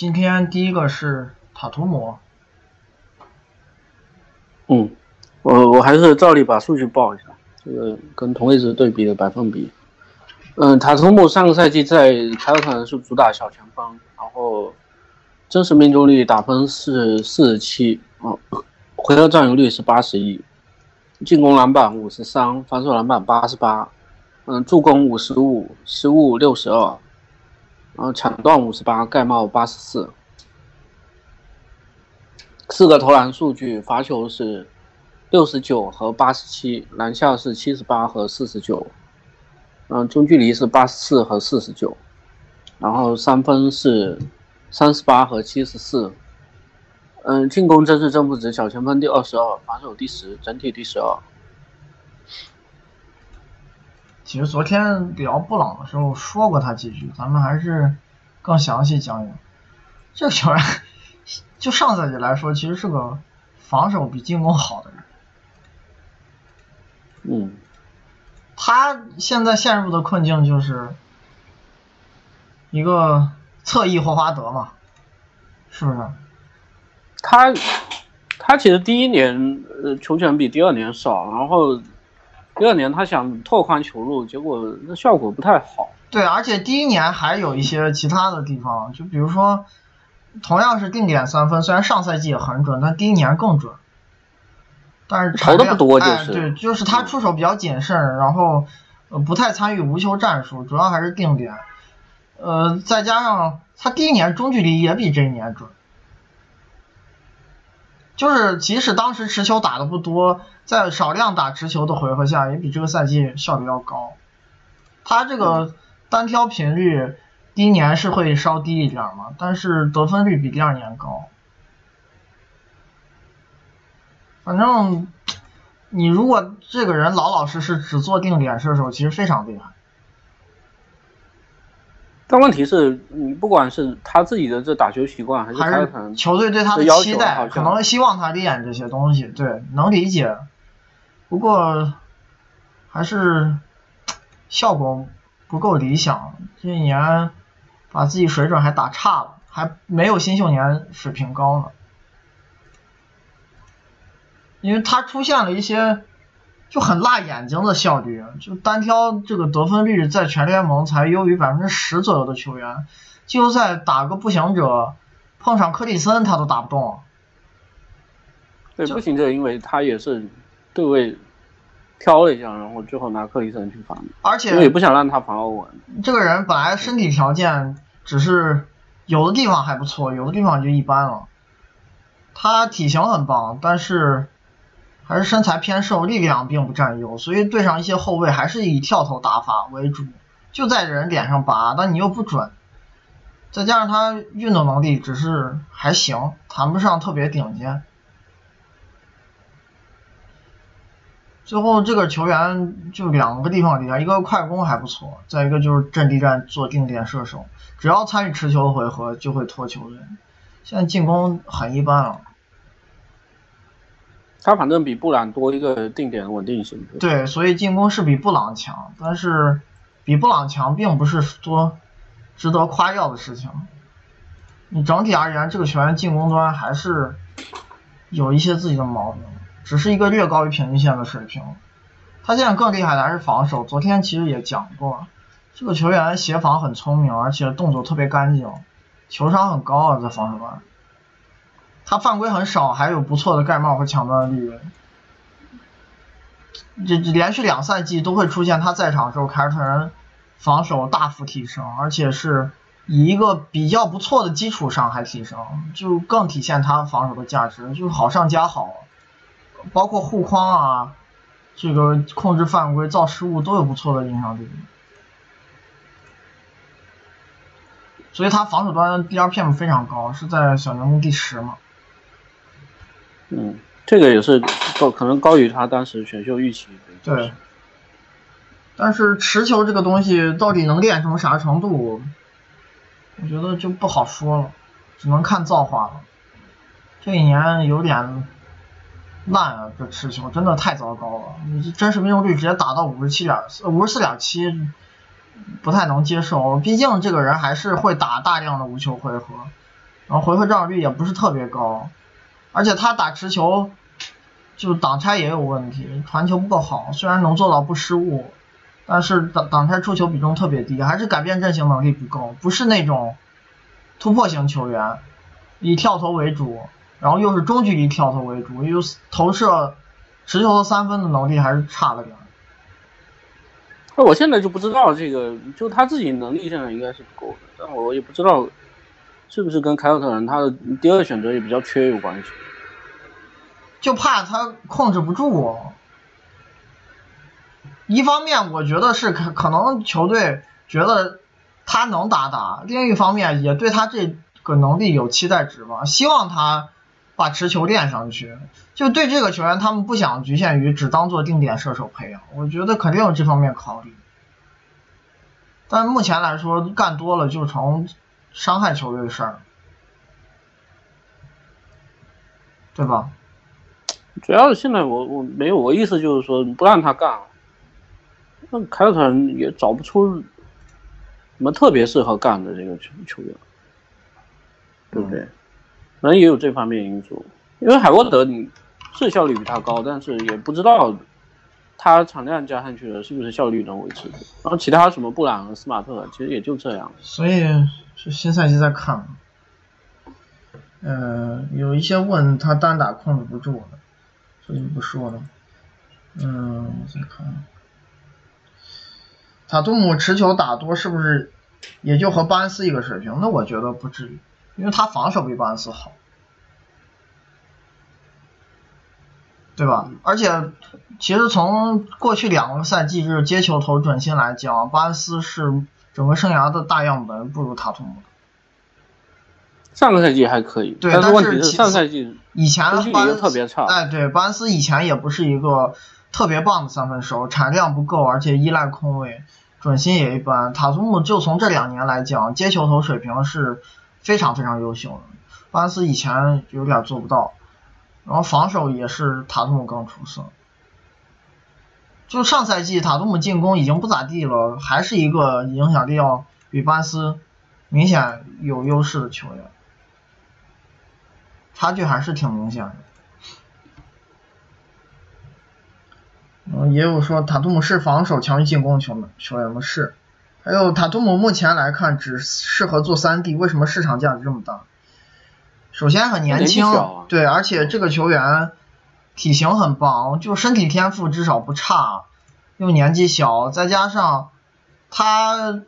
今天第一个是塔图姆。嗯，我我还是照例把数据报一下，这个跟同位置对比的百分比。嗯，塔图姆上个赛季在凯尔特人是主打小前锋，然后真实命中率打分是四十七，哦，回合占有率是八十一，进攻篮板五十三，防守篮板八十八，嗯，助攻五十五，失误六十二。然后抢断五十八，盖帽八十四，四个投篮数据，罚球是六十九和八十七，篮下是七十八和四十九，嗯，中距离是八十四和四十九，然后三分是三十八和七十四，嗯，进攻真是正负值，小前锋第二十二，防守第十，整体第十二。其实昨天聊布朗的时候说过他几句，咱们还是更详细讲讲。这个球员，就上赛季来说，其实是个防守比进攻好的人。嗯。他现在陷入的困境就是一个侧翼霍华德嘛，是不是？他他其实第一年呃球权比第二年少，然后。第二年他想拓宽球路，结果那效果不太好。对，而且第一年还有一些其他的地方，就比如说，同样是定点三分，虽然上赛季也很准，但第一年更准。但是投的不多，就是对，就是他出手比较谨慎，然后不太参与无球战术，主要还是定点。呃，再加上他第一年中距离也比这一年准。就是即使当时持球打的不多，在少量打持球的回合下，也比这个赛季效率要高。他这个单挑频率第一年是会稍低一点嘛，但是得分率比第二年高。反正你如果这个人老老实实只做定点射手，其实非常厉害。但问题是你不管是他自己的这打球习惯，还是球队对他的期待，可能希望他练这些东西，对，能理解。不过还是效果不够理想，这一年把自己水准还打差了，还没有新秀年水平高呢。因为他出现了一些。就很辣眼睛的效率，就单挑这个得分率在全联盟才优于百分之十左右的球员，季后赛打个步行者，碰上克里森他都打不动。对，步行者因为他也是对位挑了一下，然后最后拿克里森去防，而且也不想让他防欧文。这个人本来身体条件只是有的地方还不错，有的地方就一般了。他体型很棒，但是。还是身材偏瘦，力量并不占优，所以对上一些后卫还是以跳投打法为主，就在人脸上拔，但你又不准，再加上他运动能力只是还行，谈不上特别顶尖。最后这个球员就两个地方厉害，一个快攻还不错，再一个就是阵地战做定点射手，只要参与持球回合就会拖球队。现在进攻很一般了。他反正比布朗多一个定点稳定性。对，所以进攻是比布朗强，但是比布朗强并不是说值得夸耀的事情。你整体而言，这个球员进攻端还是有一些自己的毛病，只是一个略高于平均线的水平。他现在更厉害的还是防守。昨天其实也讲过，这个球员协防很聪明，而且动作特别干净，球商很高啊，在防守端。他犯规很少，还有不错的盖帽和抢断率。这这连续两赛季都会出现他在场时候，凯尔特人防守大幅提升，而且是以一个比较不错的基础上还提升，就更体现他防守的价值，就好上加好。包括护框啊，这个控制犯规、造失误都有不错的影响力。所以他防守端 DRPM 非常高，是在小联盟第十嘛。嗯，这个也是高，可能高于他当时选秀预期。对。但是持球这个东西到底能练成啥程度，我觉得就不好说了，只能看造化了。这一年有点烂啊，这持球真的太糟糕了。你这真实命中率直接打到五十七点五十四点七，不太能接受。毕竟这个人还是会打大量的无球回合，然后回合占有率也不是特别高，而且他打持球就挡拆也有问题，传球不够好，虽然能做到不失误，但是挡挡拆出球比重特别低，还是改变阵型能力不够，不是那种突破型球员，以跳投为主，然后又是中距离跳投为主，又投射持球和三分的能力还是差了点。那我现在就不知道这个，就他自己能力现在应该是不够的，但我也不知道。是不是跟凯尔特人他的第二选择也比较缺有关系？就怕他控制不住。一方面，我觉得是可可能球队觉得他能打打；另一方面，也对他这个能力有期待值吧，希望他把持球练上去。就对这个球员，他们不想局限于只当做定点射手培养，我觉得肯定有这方面考虑。但目前来说，干多了就成。伤害球队的事儿，对吧？主要是现在我我没有我意思就是说不让他干，那凯尔特人也找不出什么特别适合干的这个球球员，对不对？可能也有这方面因素，因为海沃德你是效率比他高，但是也不知道他产量加上去了是不是效率能维持。然后其他什么布朗和、斯马特，其实也就这样。所以。是新赛季在看，嗯，有一些问他单打控制不住的，所以不说了。嗯，我再看，塔图姆持球打多是不是也就和巴恩斯一个水平？那我觉得不至于，因为他防守比巴恩斯好，对吧？而且其实从过去两个赛季就是接球投准心来讲，巴恩斯是。整个生涯的大样本不如塔图姆。上个赛季还可以，对，但是上赛季以前巴恩特别差。哎，对，巴恩斯以前也不是一个特别棒的三分手，产量不够，而且依赖空位，准心也一般。塔图姆就从这两年来讲，接球投水平是非常非常优秀的。巴恩斯以前有点做不到，然后防守也是塔图姆更出色。就上赛季塔图姆进攻已经不咋地了，还是一个影响力要比巴斯明显有优势的球员，差距还是挺明显的。嗯，也有说塔图姆是防守强于进攻球球员吗？是。还有塔图姆目前来看只适合做三 D，为什么市场价值这么大？首先很年轻，对，而且这个球员。体型很棒，就身体天赋至少不差，又年纪小，再加上他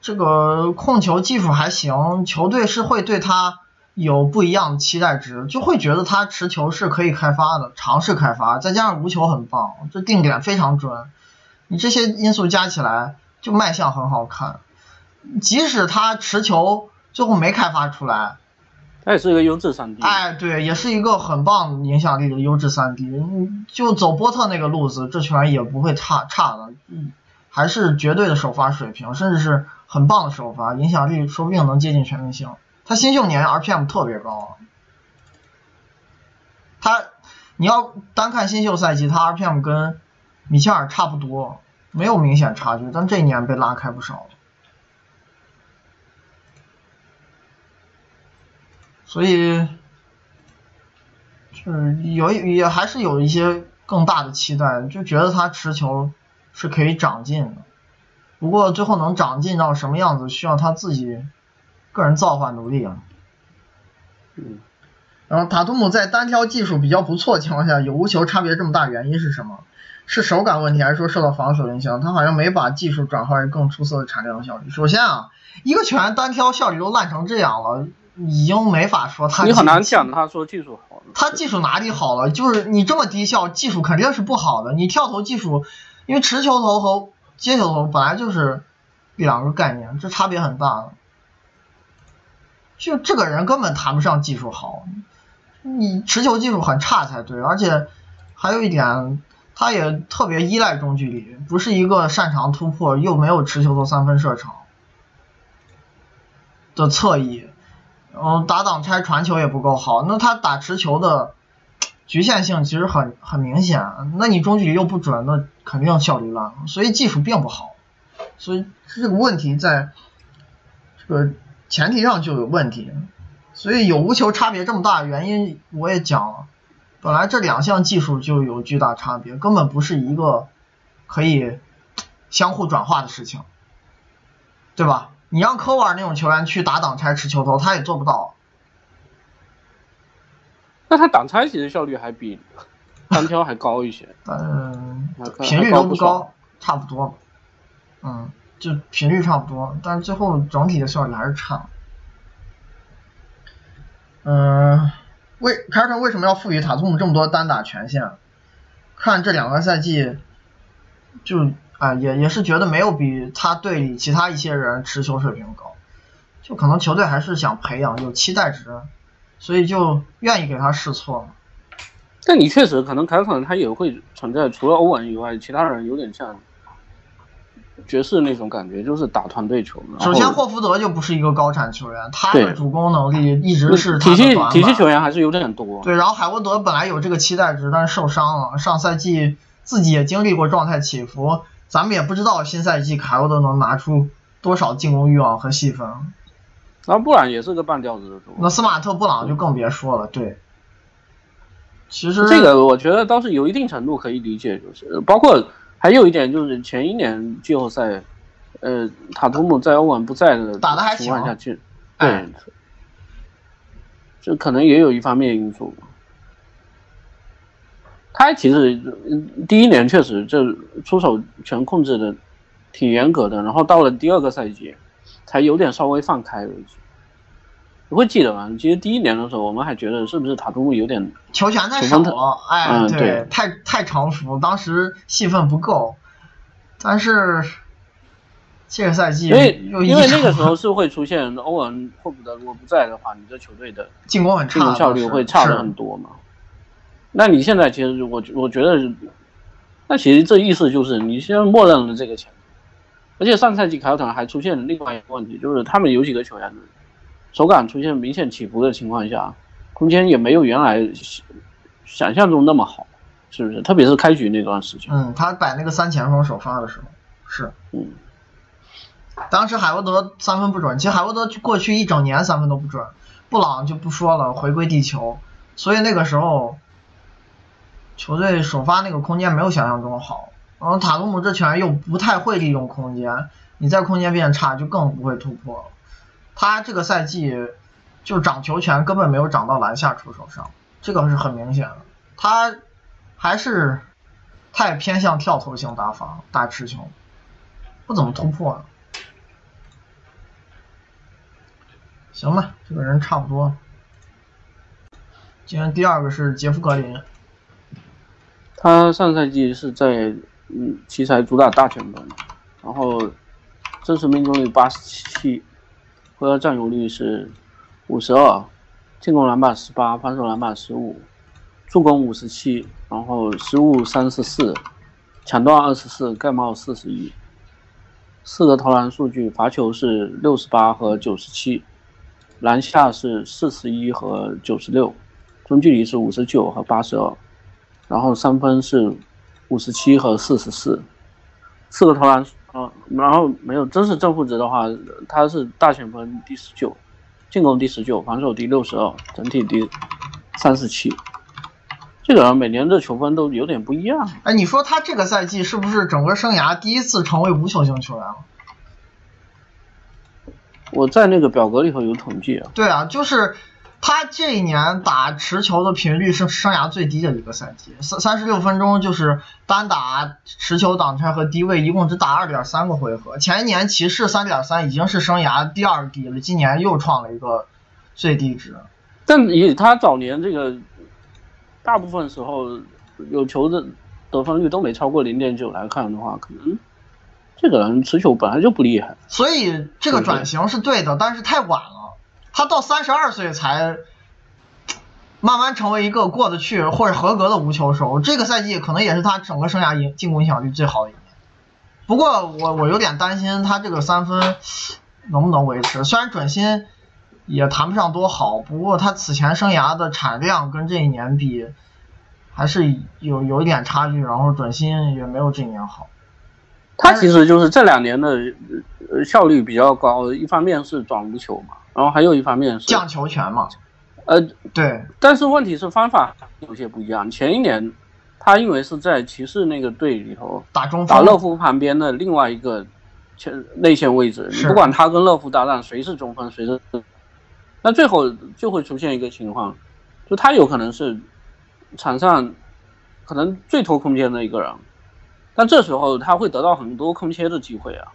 这个控球技术还行，球队是会对他有不一样的期待值，就会觉得他持球是可以开发的，尝试开发，再加上无球很棒，这定点非常准，你这些因素加起来就卖相很好看，即使他持球最后没开发出来。他也是一个优质三 D，哎，对，也是一个很棒影响力的优质三 D。就走波特那个路子，这球员也不会差差的，还是绝对的首发水平，甚至是很棒的首发，影响力说不定能接近全明星。他新秀年 RPM 特别高，他你要单看新秀赛季，他 RPM 跟米切尔差不多，没有明显差距，但这一年被拉开不少。所以，就是有也还是有一些更大的期待，就觉得他持球是可以长进的。不过最后能长进到什么样子，需要他自己个人造化努力啊。嗯。然后塔图姆在单挑技术比较不错的情况下，有无球差别这么大，原因是什么？是手感问题，还是说受到防守影响？他好像没把技术转化为更出色的产量效率。首先啊，一个球员单挑效率都烂成这样了。已经没法说他，你很难讲他说技术好。他技术哪里好了？就是你这么低效，技术肯定是不好的。你跳投技术，因为持球投和接球投本来就是两个概念，这差别很大。就这个人根本谈不上技术好，你持球技术很差才对。而且还有一点，他也特别依赖中距离，不是一个擅长突破又没有持球投三分射程的侧翼。嗯，打挡拆传球也不够好，那他打持球的局限性其实很很明显。那你中距离又不准，那肯定效率烂。所以技术并不好，所以这个问题在这个前提上就有问题。所以有无球差别这么大，原因我也讲了，本来这两项技术就有巨大差别，根本不是一个可以相互转化的事情，对吧？你让科瓦尔那种球员去打挡拆持球头，他也做不到。那他挡拆其实效率还比单挑还高一些，嗯，频率都不高差不多。嗯，就频率差不多，但是最后整体的效率还是差。嗯，为凯尔特人为什么要赋予塔图姆这么多单打权限？看这两个赛季，就啊、也也是觉得没有比他队里其他一些人持球水平高，就可能球队还是想培养有期待值，所以就愿意给他试错嘛。但你确实可能凯尔特人他也会存在，除了欧文以外，其他人有点像爵士那种感觉，就是打团队球。首先，霍福德就不是一个高产球员，他的主攻能力一直是他体系。体系球员还是有点多。对，然后海沃德本来有这个期待值，但是受伤了，上赛季自己也经历过状态起伏，咱们也不知道新赛季凯沃德能拿出多少进攻欲望和戏份。那布朗也是个半吊子的主。那斯马特、布朗就更别说了，对。其实这个我觉得倒是有一定程度可以理解，就是包括还有一点就是前一年季后赛，呃，塔图姆在欧文不在的打的还行情况下去，哎对，这可能也有一方面因素。他其实嗯第一年确实就出手权控制的挺严格的，然后到了第二个赛季才有点稍微放开了一些。你会记得吗？其实第一年的时候，我们还觉得是不是塔图姆有点球权太少哎，嗯对，对太太成熟，当时戏份不够。但是这个赛季因为因为那个时候是会出现欧文霍福德如果不在的话，你这球队的进攻很差，进攻效率会差的很多嘛。那你现在其实我我觉得，那其实这意思就是你现在默认了这个潜力，而且上赛季凯尔特人还出现了另外一个问题，就是他们有几个球员手感出现明显起伏的情况下，空间也没有原来想象中那么好，是不是？特别是开局那段时间，嗯，他摆那个三前锋首发的时候是。嗯，当时海沃德三分不准，其实海沃德过去一整年三分都不准，布朗就不说了，回归地球，所以那个时候球队首发那个空间没有想象中好。然后塔图姆这球员又不太会利用空间，你在空间变差就更不会突破了。他这个赛季就掌球权根本没有掌到篮下出手上，这个是很明显的。他还是太偏向跳投型打法，打持球，不怎么突破。行吧，这个人差不多。今天第二个是杰夫格林，他上赛季是在嗯奇才主打大前锋，然后真实命中率八十七，回合占有率是五十二，进攻篮板十八，防守篮板十五，助攻五十七，然后失误三十四，抢断二十四，盖帽四十一，四个投篮数据，罚球是六十八和九十七，篮下是四十一和九十六，中距离是五十九和八十二。然后三分是五十七和四十四，四个投篮，啊，然后没有真实正负值的话，他是大前锋第十九，进攻第十九，防守第六十二，整体第三十七。这个人每年的球分都有点不一样，哎，你说他这个赛季是不是整个生涯第一次成为无球型球员了？我在那个表格里头有统计啊，对啊，就是他这一年打持球的频率是生涯最低的一个赛季，三三十六分钟就是单打持球挡拆和低位，一共只打二点三个回合。前一年骑士三点三已经是生涯第二低了，今年又创了一个最低值。但以他早年这个大部分时候有球的得分率都没超过零点九来看的话，可能这个人持球本来就不厉害。所以这个转型是对的，但是太晚了。他到三十二岁才慢慢成为一个过得去或者合格的无球手。这个赛季可能也是他整个生涯影进攻影响力最好的一年。不过我我有点担心他这个三分能不能维持，虽然准心也谈不上多好，不过他此前生涯的产量跟这一年比还是有有一点差距，然后准心也没有这一年好。他其实就是这两年的效率比较高，一方面是转无球嘛，然后还有一方面是降球权嘛。呃，对，但是问题是方法有些不一样。前一年他因为是在骑士那个队里头打中打乐福旁边的另外一个前内线位置，你不管他跟乐福搭档谁是中锋谁是，那最后就会出现一个情况，就他有可能是场上可能最拖空间的一个人，但这时候他会得到很多空切的机会啊，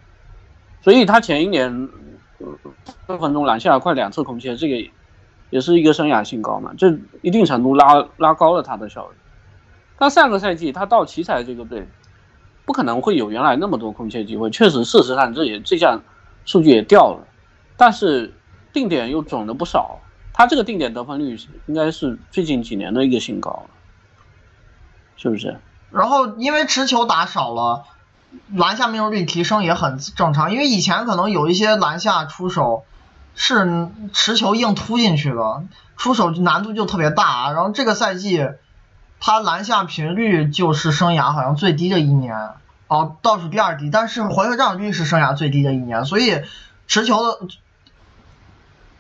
所以他前一年分分钟拦下快两次空切，这个。也是一个生涯新高嘛，这一定程度拉拉高了他的效率。但上个赛季他到奇才这个队，不可能会有原来那么多空切机会。确实，事实上这也这项数据也掉了，但是定点又准了不少。他这个定点得分率应该是最近几年的一个新高，是不是？然后因为持球打少了，篮下命中率提升也很正常。因为以前可能有一些篮下出手。是持球硬突进去的，出手难度就特别大。然后这个赛季，他篮下频率就是生涯好像最低的一年，哦，倒数第二低。但是回合占有率是生涯最低的一年，所以持球的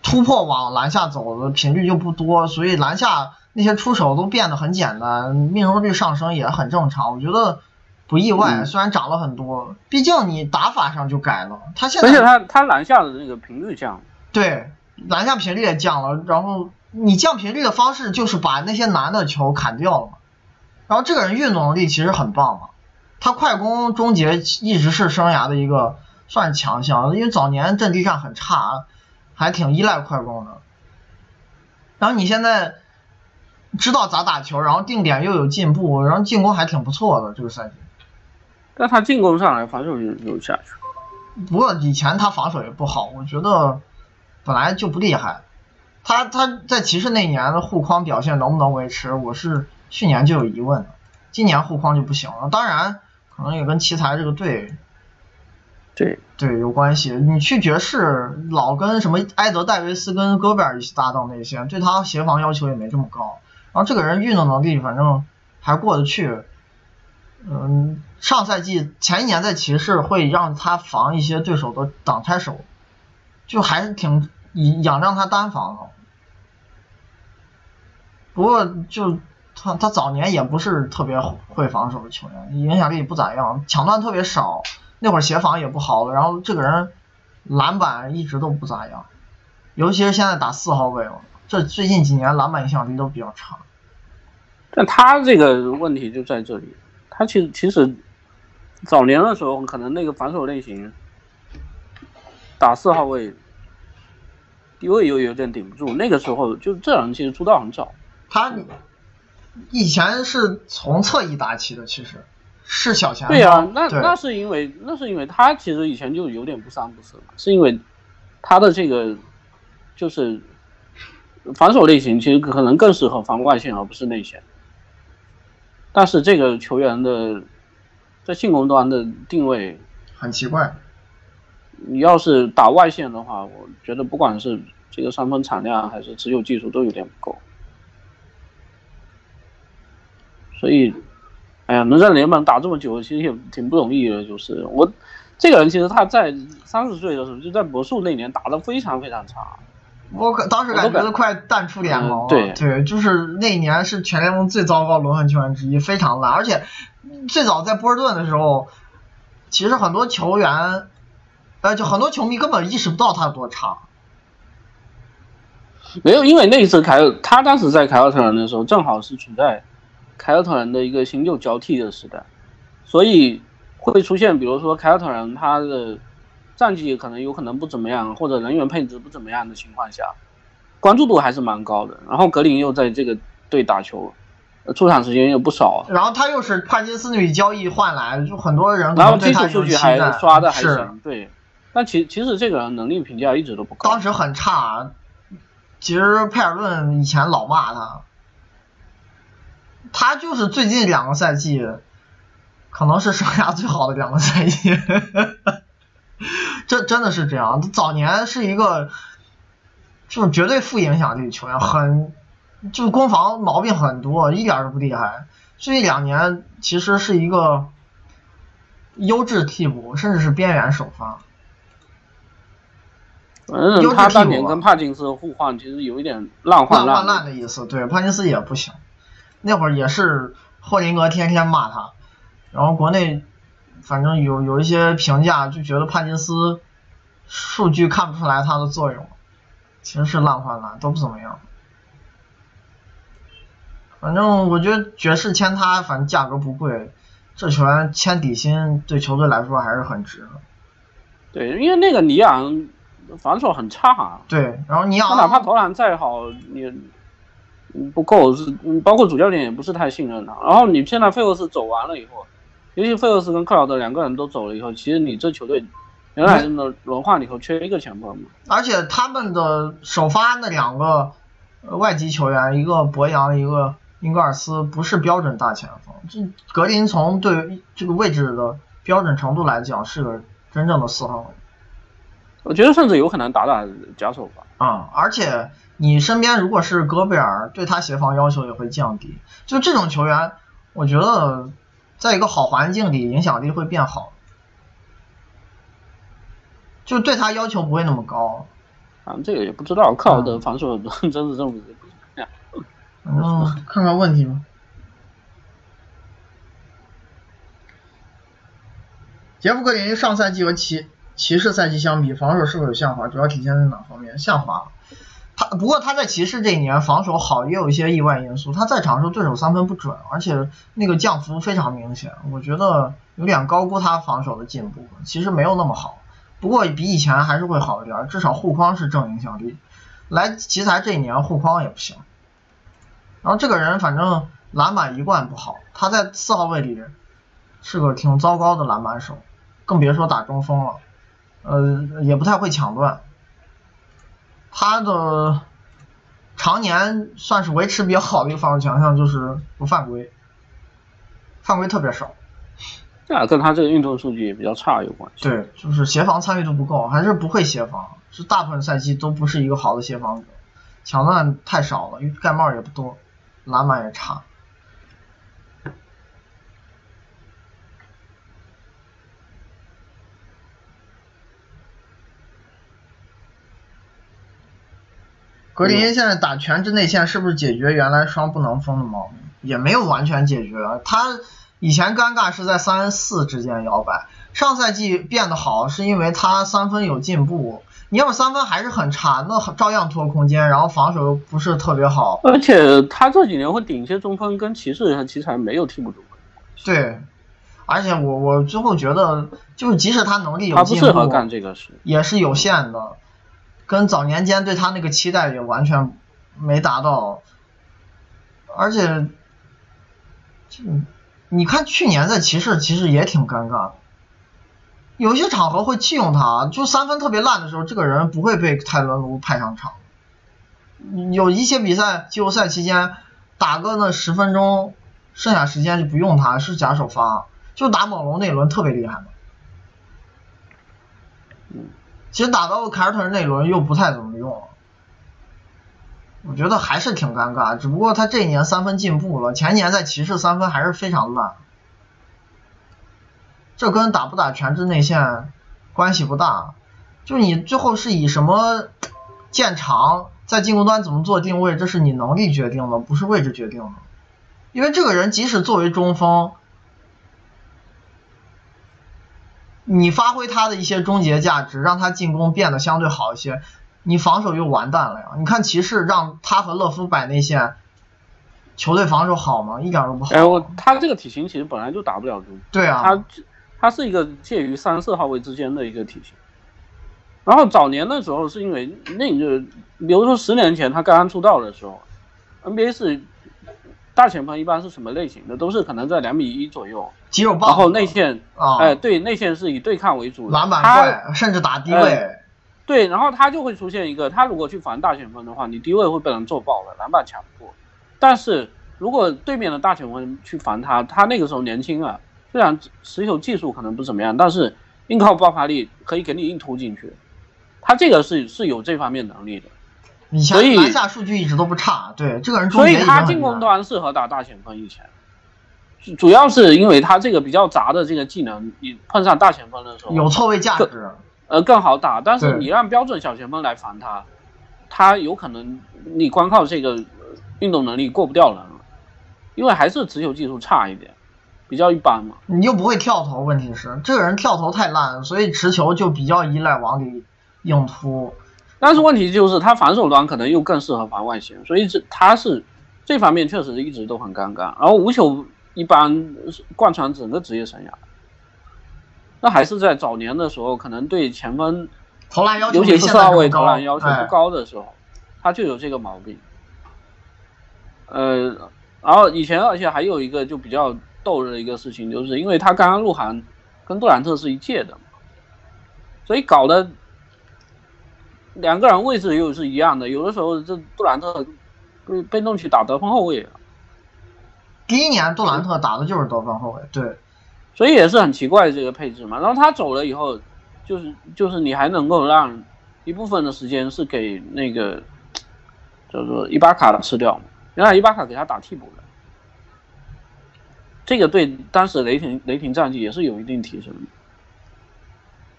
突破往篮下走的频率就不多，所以篮下那些出手都变得很简单，命中率上升也很正常。我觉得不意外，虽然涨了很多，毕竟你打法上就改了。他现在而且他他篮下的那个频率降。对，篮下频率也降了，然后你降频率的方式就是把那些难的球砍掉了，然后这个人运动能力其实很棒嘛，他快攻终结一直是生涯的一个算是强项，因为早年阵地战很差，还挺依赖快攻的，然后你现在知道咋打球，然后定点又有进步，然后进攻还挺不错的这个赛季，但他进攻上来防守就就下去，不过以前他防守也不好，我觉得。本来就不厉害，他他在骑士那年的护框表现能不能维持，我是去年就有疑问的，今年护框就不行了。当然，可能也跟奇才这个队，对对有关系。你去爵士老跟什么埃德戴维斯跟戈贝尔一起搭档那些，对他协防要求也没这么高。然后这个人运动能力反正还过得去。嗯，上赛季前一年在骑士会让他防一些对手的挡拆手，就还是挺。仰仗他单防的，不过就他他早年也不是特别会防守的球员，影响力不咋样，抢断特别少，那会儿协防也不好，然后这个人篮板一直都不咋样，尤其是现在打四号位了，这最近几年篮板影响力都比较差。但他这个问题就在这里，他其实其实早年的时候可能那个防守类型打四号位。低位又有点顶不住，那个时候就这人其实出道很早。他以前是从侧翼打起的，其实是小前锋。对啊，那那是因为那是因为他其实以前就有点不三不四嘛，是因为他的这个就是防守类型其实可能更适合防外线而不是内线。但是这个球员的在进攻端的定位很奇怪。你要是打外线的话，我觉得不管是这个三分产量还是持有技术都有点不够，所以，哎呀，能在联盟打这么久，其实也挺不容易的。就是我这个人，其实他在三十岁的时候就在魔术那年打得非常非常差，我可当时感觉都快淡出联盟了。对对，就是那一年是全联盟最糟糕轮换球员之一，非常烂。而且最早在波士顿的时候，其实很多球员。呃，就很多球迷根本意识不到他有多差。没有，因为那一次凯尔，他当时在凯尔特人的时候，正好是处在凯尔特人的一个新旧交替的时代，所以会出现，比如说凯尔特人他的战绩可能有可能不怎么样，或者人员配置不怎么样的情况下，关注度还是蛮高的。然后格林又在这个队打球，出场时间又不少。然后他又是帕金斯那笔交易换来的，就很多人然后基础数据还刷的还行，对。但其其实这个人能力评价一直都不高，当时很差。其实佩尔顿以前老骂他，他就是最近两个赛季，可能是生涯最好的两个赛季。这真的是这样，早年是一个就是绝对负影响力球员，很就是攻防毛病很多，一点都不厉害。最近两年其实是一个优质替补，甚至是边缘首发。反正他当年跟帕金斯互换，其实有一点烂换烂烂的意思。对，帕金斯也不行，那会儿也是霍林格天天骂他，然后国内反正有有一些评价就觉得帕金斯数据看不出来他的作用，其实是烂换烂，都不怎么样。反正我觉得爵士签他，反正价格不贵，这球员签底薪对球队来说还是很值的。对，因为那个尼昂防守很差。对，然后尼昂他哪怕投篮再好，也不够，是包括主教练也不是太信任他。然后你现在费沃斯走完了以后，尤其费尔斯跟克劳德两个人都走了以后，其实你这球队原来的轮换里头缺一个前锋嘛。而且他们的首发那两个外籍球员，一个博扬，一个。英格尔斯不是标准大前锋，这格林从对这个位置的标准程度来讲是个真正的四号位。我觉得甚至有可能打打假手吧。啊，而且你身边如果是戈贝尔，对他协防要求也会降低。就这种球员，我觉得在一个好环境里影响力会变好，就对他要求不会那么高。啊，这个也不知道，克劳德防守真是这么。嗯，看看问题吧。杰夫格林上赛季和骑骑士赛季相比，防守是否有下滑？主要体现在哪方面？下滑。他不过他在骑士这一年防守好，也有一些意外因素。他在场时候对手三分不准，而且那个降幅非常明显。我觉得有点高估他防守的进步，其实没有那么好。不过比以前还是会好一点，至少护框是正影响力。来奇才这一年护框也不行。然后这个人反正篮板一贯不好，他在四号位里是个挺糟糕的篮板手，更别说打中锋了，呃，也不太会抢断。他的常年算是维持比较好的一个防守强项就是不犯规，犯规特别少。这跟他这个运动数据也比较差有关系。对，就是协防参与度不够，还是不会协防，是大部分赛季都不是一个好的协防者，抢断太少了，盖帽也不多。篮板也差。格林现在打全职内线是不是解决原来双不能封的毛病？也没有完全解决。他以前尴尬是在三四之间摇摆，上赛季变得好是因为他三分有进步。你要是三分还是很差，那照样拖空间，然后防守又不是特别好。而且他这几年会顶一些中锋，跟骑士和奇才没有替补中锋。对，而且我我最后觉得，就是即使他能力有进步，他不适合干这个事，也是有限的，跟早年间对他那个期待也完全没达到。而且，这你看去年在骑士其实也挺尴尬。有些场合会弃用他，就三分特别烂的时候，这个人不会被泰伦卢派上场。有一些比赛季后赛期间打个那十分钟，剩下时间就不用他，是假首发，就打猛龙那轮特别厉害嘛。其实打到凯尔特人那轮又不太怎么用，我觉得还是挺尴尬。只不过他这一年三分进步了，前年在骑士三分还是非常烂。这跟打不打全职内线关系不大，就你最后是以什么见长，在进攻端怎么做定位，这是你能力决定的，不是位置决定的。因为这个人即使作为中锋，你发挥他的一些终结价值，让他进攻变得相对好一些，你防守又完蛋了呀。你看骑士让他和勒夫摆内线，球队防守好吗？一点都不好。哎，我他这个体型其实本来就打不了中。对啊。他。他是一个介于三四号位之间的一个体型，然后早年的时候是因为那个，比如说十年前他刚刚出道的时候，NBA 是大前锋一般是什么类型的？都是可能在两米一左右，肌肉棒，然后内线啊，哎，对，内线是以对抗为主，篮板怪，甚至打低位，对，然后他就会出现一个，他如果去防大前锋的话，你低位会被人揍爆了，篮板抢不过，但是如果对面的大前锋去防他，他那个时候年轻啊。虽然持球技术可能不怎么样，但是硬靠爆发力可以给你硬突进去。他这个是是有这方面能力的，所以篮下数据一直都不差。对这个人，所以他进攻端适合打大前锋。以前主要是因为他这个比较杂的这个技能，你碰上大前锋的时候有错位价值。呃更好打，但是你让标准小前锋来防他，他有可能你光靠这个呃运动能力过不掉人了，因为还是持球技术差一点，比较一般嘛。你又不会跳投，问题是这个人跳投太烂，所以持球就比较依赖往里硬突。但是问题就是他防守端可能又更适合防外线，所以这他是这方面确实一直都很尴尬。然后无球一般贯穿整个职业生涯，那还是在早年的时候，可能对前锋，投篮要求尤其是四号位投篮要求哎不高的时候，他就有这个毛病。呃，然后以前而且还有一个就比较逗的一个事情，就是因为他刚刚入行，跟杜兰特是一届的嘛，所以搞得两个人位置又是一样的，有的时候这杜兰特被被弄去打得分后卫了，第一年杜兰特打的就是得分后卫，对，所以也是很奇怪这个配置嘛。然后他走了以后，就是就是你还能够让一部分的时间是给那个叫做伊巴卡吃掉嘛，原来伊巴卡给他打替补的，这个对当时雷霆雷霆战绩也是有一定提升的。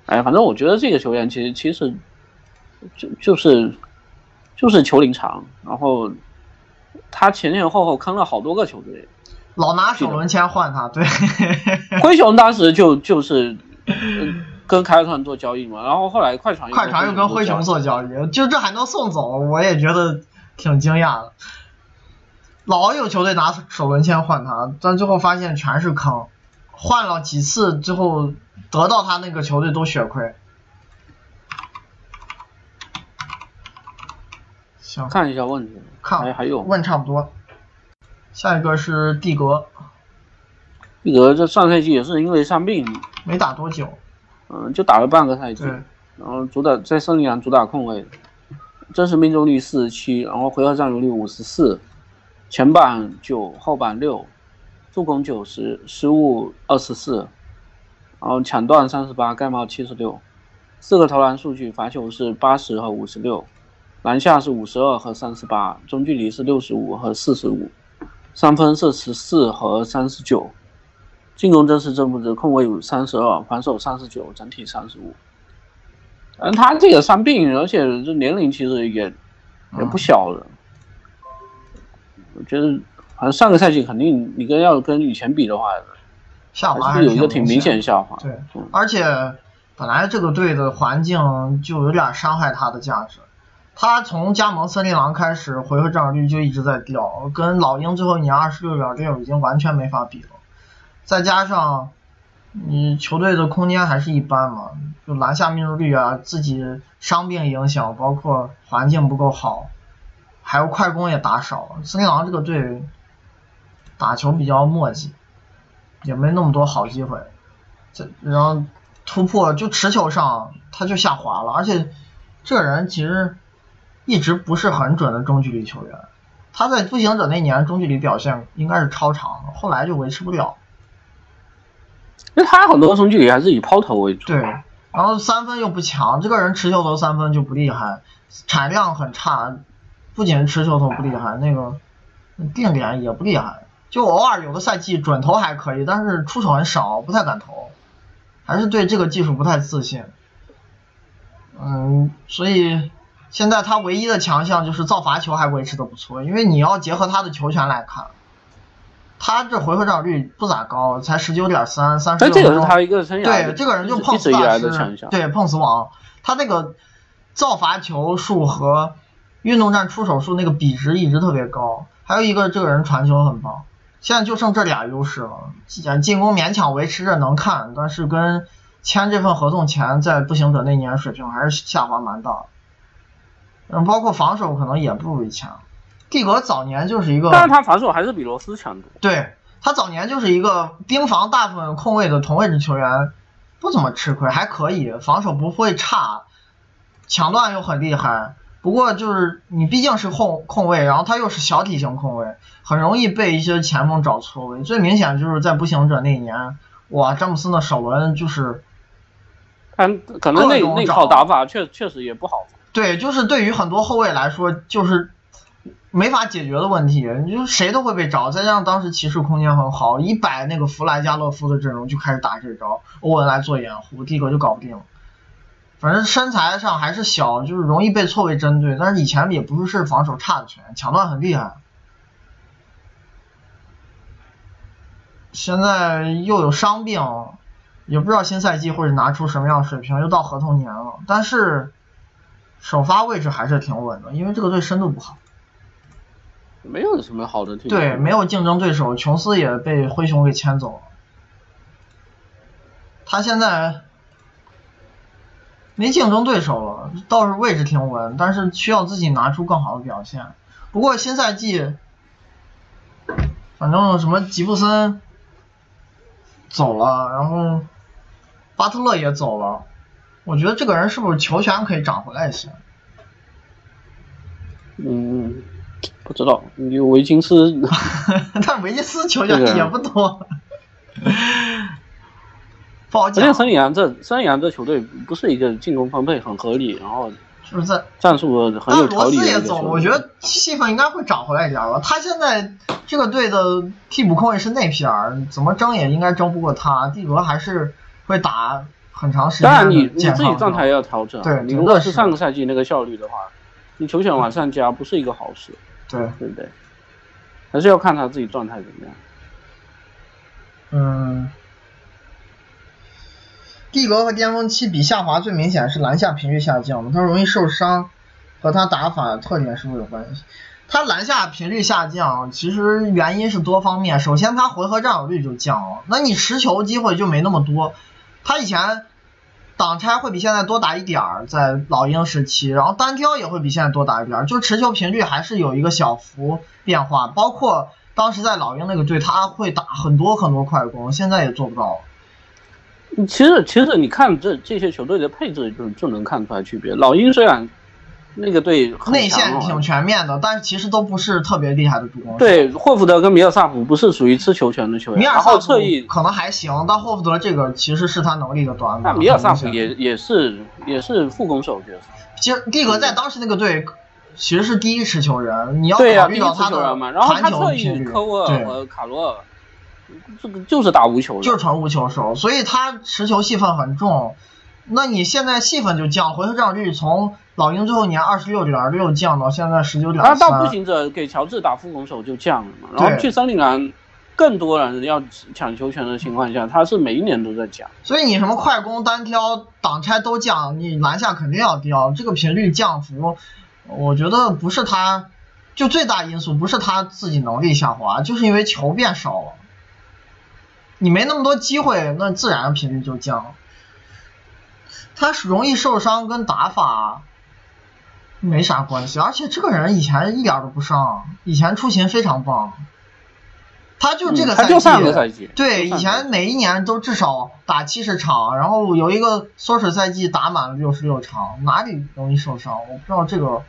哎，反正我觉得这个球员其实其实就就是就是球龄长，然后他前前后后坑了好多个球队。老拿首轮签换他，对，灰熊当时就就是、呃跟凯尔特人做交易嘛，然后后来快船快船又跟灰熊做做交易，就这还能送走，我也觉得挺惊讶的。老有球队拿首轮签换他，但最后发现全是坑，换了几次之后得到他那个球队都血亏。行，看一下问题，看。还还有问差不多。下一个是蒂格，蒂格这上赛季也是因为伤病，没打多久，嗯、就打了半个赛季，然后主打在森林狼主打控卫，真实命中率四十七，然后回合占有率五十四，前板九，后板六，助攻九十，失误二十四，然后抢断三十八，盖帽七十六，四个投篮数据，罚球是八十和五十六，篮下是五十二和三十八，中距离是六十五和四十五，三分是十四和三十九，进攻真实正负值控卫有三十二，防守三十九，整体三十五。嗯，他这个伤病，而且这年龄其实也也不小了。我觉得，好像上个赛季肯定你跟要跟以前比的话，下滑还是有一个挺明明显的下滑。而且本来这个队的环境就有点伤害他的价值。他从加盟森林狼开始，回合占有率就一直在掉，跟老鹰最后一年二十六点六已经完全没法比了。再加上你球队的空间还是一般嘛，就篮下命中率啊，自己伤病影响，包括环境不够好，还有快攻也打少。森林狼这个队打球比较磨叽，也没那么多好机会。这然后突破就持球上他就下滑了，而且这人其实一直不是很准的中距离球员。他在步行者那年中距离表现应该是超常的，后来就维持不了。因为他很多中距离还是以抛投为主。对，然后三分又不强，这个人持球投三分就不厉害，产量很差，不仅是持球投不厉害，那个定点也不厉害，就偶尔有个赛季准投还可以，但是出手很少，不太敢投，还是对这个技术不太自信。嗯，所以现在他唯一的强项就是造罚球还维持的不错，因为你要结合他的球权来看。他这回合占有率不咋高，才十九点三，三十但这个是他一个生涯对，这个人就碰死大师。对，碰死王。他那个造罚球数和运动战出手数那个比值一直特别高。还有一个，这个人传球很棒。现在就剩这俩优势了，进进攻勉强维持着能看，但是跟签这份合同前在步行者那年水平还是下滑蛮大的。嗯，包括防守可能也不如以前。蒂格早年就是一个，但是他防守还是比罗斯强多。对他早年就是一个盯防大部分控卫的同位置球员，不怎么吃亏，还可以，防守不会差，抢断又很厉害。不过就是你毕竟是控控卫，然后他又是小体型控卫，很容易被一些前锋找错位。最明显就是在步行者那一年，哇，詹姆斯的首轮就是嗯可能那那套打法确确实也不好。对，就是对于很多后卫来说，就是没法解决的问题，你就谁都会被找。再加上当时骑士空间很好，一摆那个弗莱加勒夫的阵容就开始打这招，欧文来做掩护，蒂格就搞不定了。反正身材上还是小，就是容易被错位针对。但是以前也不是防守差的球员，抢断很厉害。现在又有伤病，也不知道新赛季会拿出什么样水平，又到合同年了。但是首发位置还是挺稳的，因为这个队深度不好。没有什么好的替补。对，没有竞争对手，琼斯也被灰熊给签走了。他现在没竞争对手了，倒是位置挺稳，但是需要自己拿出更好的表现。不过新赛季，反正什么吉布森走了，然后巴特勒也走了，我觉得这个人是不是球权可以涨回来一些？嗯，不知道，有维金斯，但维金斯球权也不多，不好而且讲。森林狼这森林狼这球队不是一个进攻分配很合理，然后就是在战术很有条理斯也走。我觉得气氛应该会涨回来一点吧。他现在这个队的替补控卫是内皮尔，怎么争也应该争不过他。蒂格还是会打很长时间当然你，你自己状态要调整啊。对你如果是上个赛季那个效率的话，你球权往上加不是一个好事，对，对不对？还是要看他自己状态怎么样。嗯。蒂格和巅峰期比下滑最明显是篮下频率下降，他容易受伤，和他打法特点是不是有关系？他篮下频率下降，其实原因是多方面。首先，他回合占有率就降了，那你持球机会就没那么多。他以前挡拆会比现在多打一点儿，在老鹰时期，然后单挑也会比现在多打一点儿，就持球频率还是有一个小幅变化。包括当时在老鹰那个队，他会打很多很多快攻，现在也做不到。其实其实你看这这些球队的配置就就能看出来区别。老鹰虽然那个队内线挺全面的，但是其实都不是特别厉害的助攻手。对，霍福德跟米尔萨普不是属于吃球权的球员，米尔萨普侧翼，可能还行，但霍福德这个其实是他能力的短板。那米尔萨普也也是也是副攻手角色。其实蒂格在当时那个队其实是第一持球人，你要考虑到他的球嘛，然后传球他侧频率，翼科沃尔对，和卡罗尔，这个就是打无球的，就是传无球手，所以他持球戏份很重。那你现在戏份就降，回合占有率从老鹰最后一年二十六点六降到现在十九点然后到步。行者给乔治打副攻手就降了嘛，然后去森林狼更多人要抢球权的情况下，他是每一年都在降。所以你什么快攻、单挑、挡拆都降，你篮下肯定要掉，这个频率降幅，我觉得不是他，就最大因素不是他自己能力下滑，就是因为球变少了，你没那么多机会，那自然频率就降了。他是容易受伤，跟打法没啥关系，而且这个人以前一点都不伤，以前出勤非常棒，他就这个赛季，嗯他就上个赛季对，以前每一年都至少打七十场，然后有一个缩水赛季打满了六十六场，哪里容易受伤？我不知道这个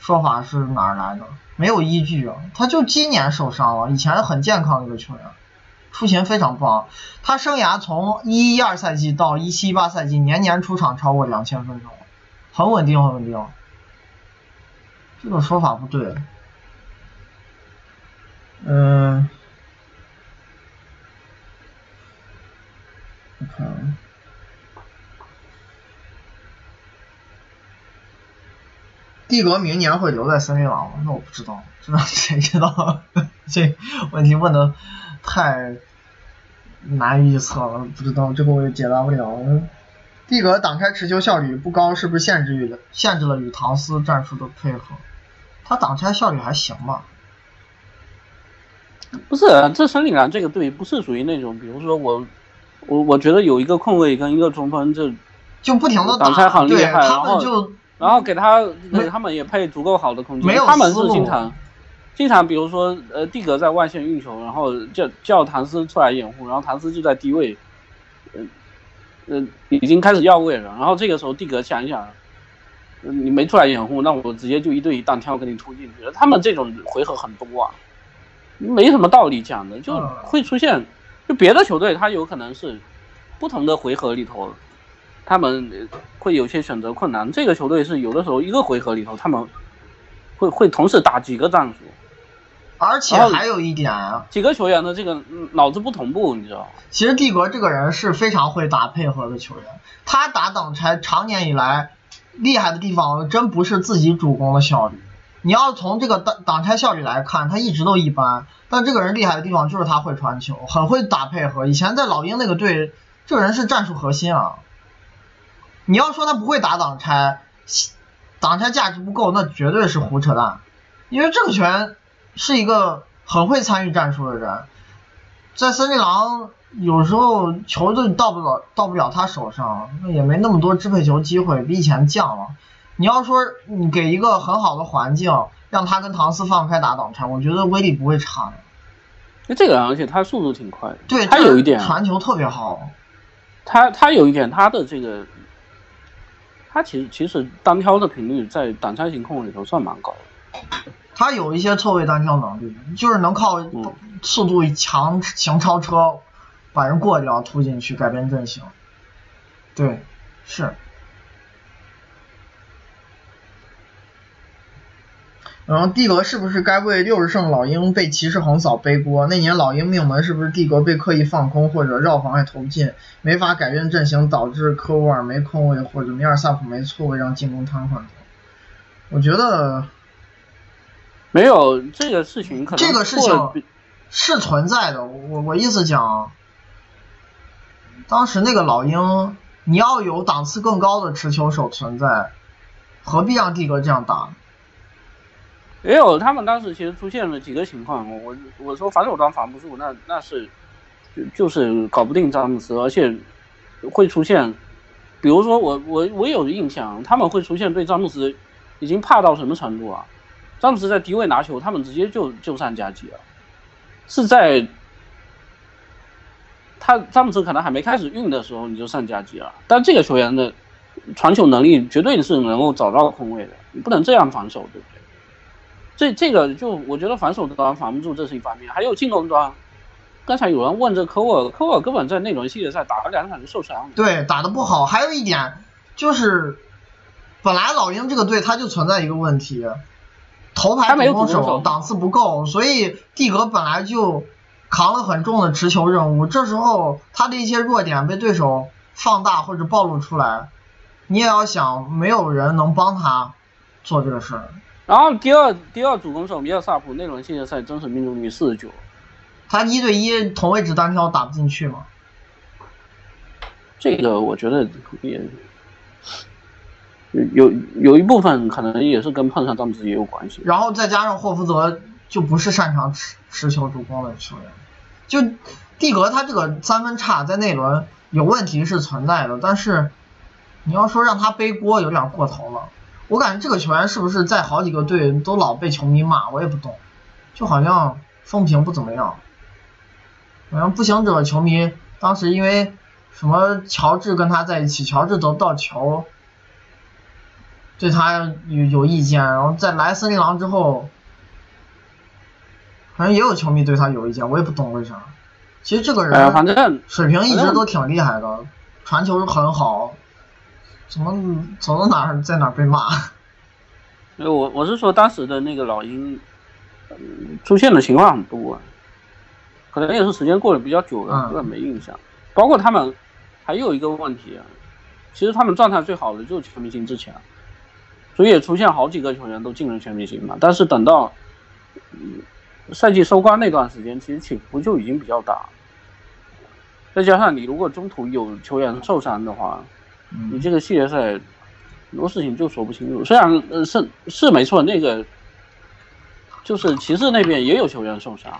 说法是哪儿来的，没有依据啊。他就今年受伤了，以前很健康的一个球员，出勤非常棒。他生涯从一一二赛季到一七一八赛季，年年出场超过两千分钟，很稳定，很稳定。这个说法不对。嗯。我看啊，蒂格明年会留在森林狼吗？那我不知道，这让谁知道？这问题问的太难预测了，不知道这个我也解答不了。蒂格挡拆持球效率不高，是不是限制与限制了与唐斯战术的配合？他挡拆效率还行吧？不是，啊这森林狼这个队不是属于那种，比如说我，我我觉得有一个控卫跟一个中锋，这就不停的挡拆很厉害然后们就然后给他给他们也配足够好的空间，没有他们是经常经常，比如说呃蒂格在外线运球，然后叫叫唐斯出来掩护，然后唐斯就在低位，呃呃已经开始要位了，然后这个时候蒂格想一想。呃你没出来掩护，那我直接就一对一单挑给你突进去了。他们这种回合很多啊，没什么道理讲的，就嗯会出现。就别的球队，他有可能是不同的回合里头，他们呃会有些选择困难。这个球队是有的时候一个回合里头，他们会会同时打几个战术，而且还有一点，几个球员的这个脑子不同步，你知道吗？其实蒂格这个人是非常会打配合的球员，他打挡拆常年以来厉害的地方，真不是自己主攻的效率。你要从这个挡挡拆效率来看，他一直都一般。但这个人厉害的地方就是他会传球，很会打配合。以前在老鹰那个队，这个人是战术核心啊。你要说他不会打挡拆，挡拆价值不够，那绝对是胡扯淡。因为这个球员是一个很会参与战术的人，在森林狼有时候球就到不了到不了他手上，那也没那么多支配球机会，比以前降了。你要说你给一个很好的环境，让他跟唐斯放开打挡拆，我觉得威力不会差的。那这个，而且他速度挺快的，对他有一点传球特别好。他他有一点他的这个，他其实其实单挑的频率在挡拆型控里头算蛮高的。他有一些错位单挑能力，就是能靠速度强行超车把人过掉突进去改变阵型。对，是。然后蒂格是不是该为六十胜老鹰被骑士横扫背锅？那年老鹰命门是不是蒂格被刻意放空或者绕防爱投进，没法改变阵型，导致科沃尔没空位或者米尔萨普没错位让进攻瘫痪？我觉得没有这个事情，可能这个事情是存在的。我我意思讲，当时那个老鹰，你要有档次更高的持球手存在，何必让蒂格这样打？也有，他们当时其实出现了几个情况，我我说防守端防不住，那那是就就是搞不定詹姆斯，而且会出现，比如说我我我有印象，他们会出现对詹姆斯已经怕到什么程度啊？詹姆斯在低位拿球，他们直接就就上夹击了，是在他詹姆斯可能还没开始运的时候你就上夹击了，但这个球员的传球能力绝对是能够找到空位的，你不能这样防守，对不对？这这个就我觉得防守端防不住，这是一方面，还有进攻端。刚才有人问这科沃尔，科沃尔根本在那轮系列赛打了两场就受伤。对，打的不好。还有一点就是，本来老鹰这个队他就存在一个问题，头牌主攻手档次不够，所以蒂格本来就扛了很重的持球任务。这时候他的一些弱点被对手放大或者暴露出来，你也要想，没有人能帮他做这个事儿。然后第二第二主攻手米尔萨普那轮系列赛真实命中率四十九，他一对一同位置单挑打不进去吗？这个我觉得也有有有一部分可能也是跟碰上詹姆斯也有关系。然后再加上霍福德就不是擅长持持球主攻的球员，就蒂格他这个三分差在那轮有问题是存在的，但是你要说让他背锅有点过头了。我感觉这个球员是不是在好几个队都老被球迷骂，我也不懂，就好像风评不怎么样。好像步行者球迷当时因为什么乔治跟他在一起，乔治得到球，对他有有意见，然后在来森林狼之后，好像也有球迷对他有意见，我也不懂为啥。其实这个人反正水平一直都挺厉害的，传球很好。怎么走到哪儿在哪儿被骂？我我是说当时的那个老鹰，出现的情况很多，可能也是时间过得比较久了，有点没印象。包括他们还有一个问题，其实他们状态最好的就是全明星之前，所以也出现好几个球员都进了全明星嘛。但是等到赛季收官那段时间，其实起伏就已经比较大。再加上你如果中途有球员受伤的话，你这个系列赛很多事情就说不清楚。虽然呃是是没错，那个就是骑士那边也有球员受伤，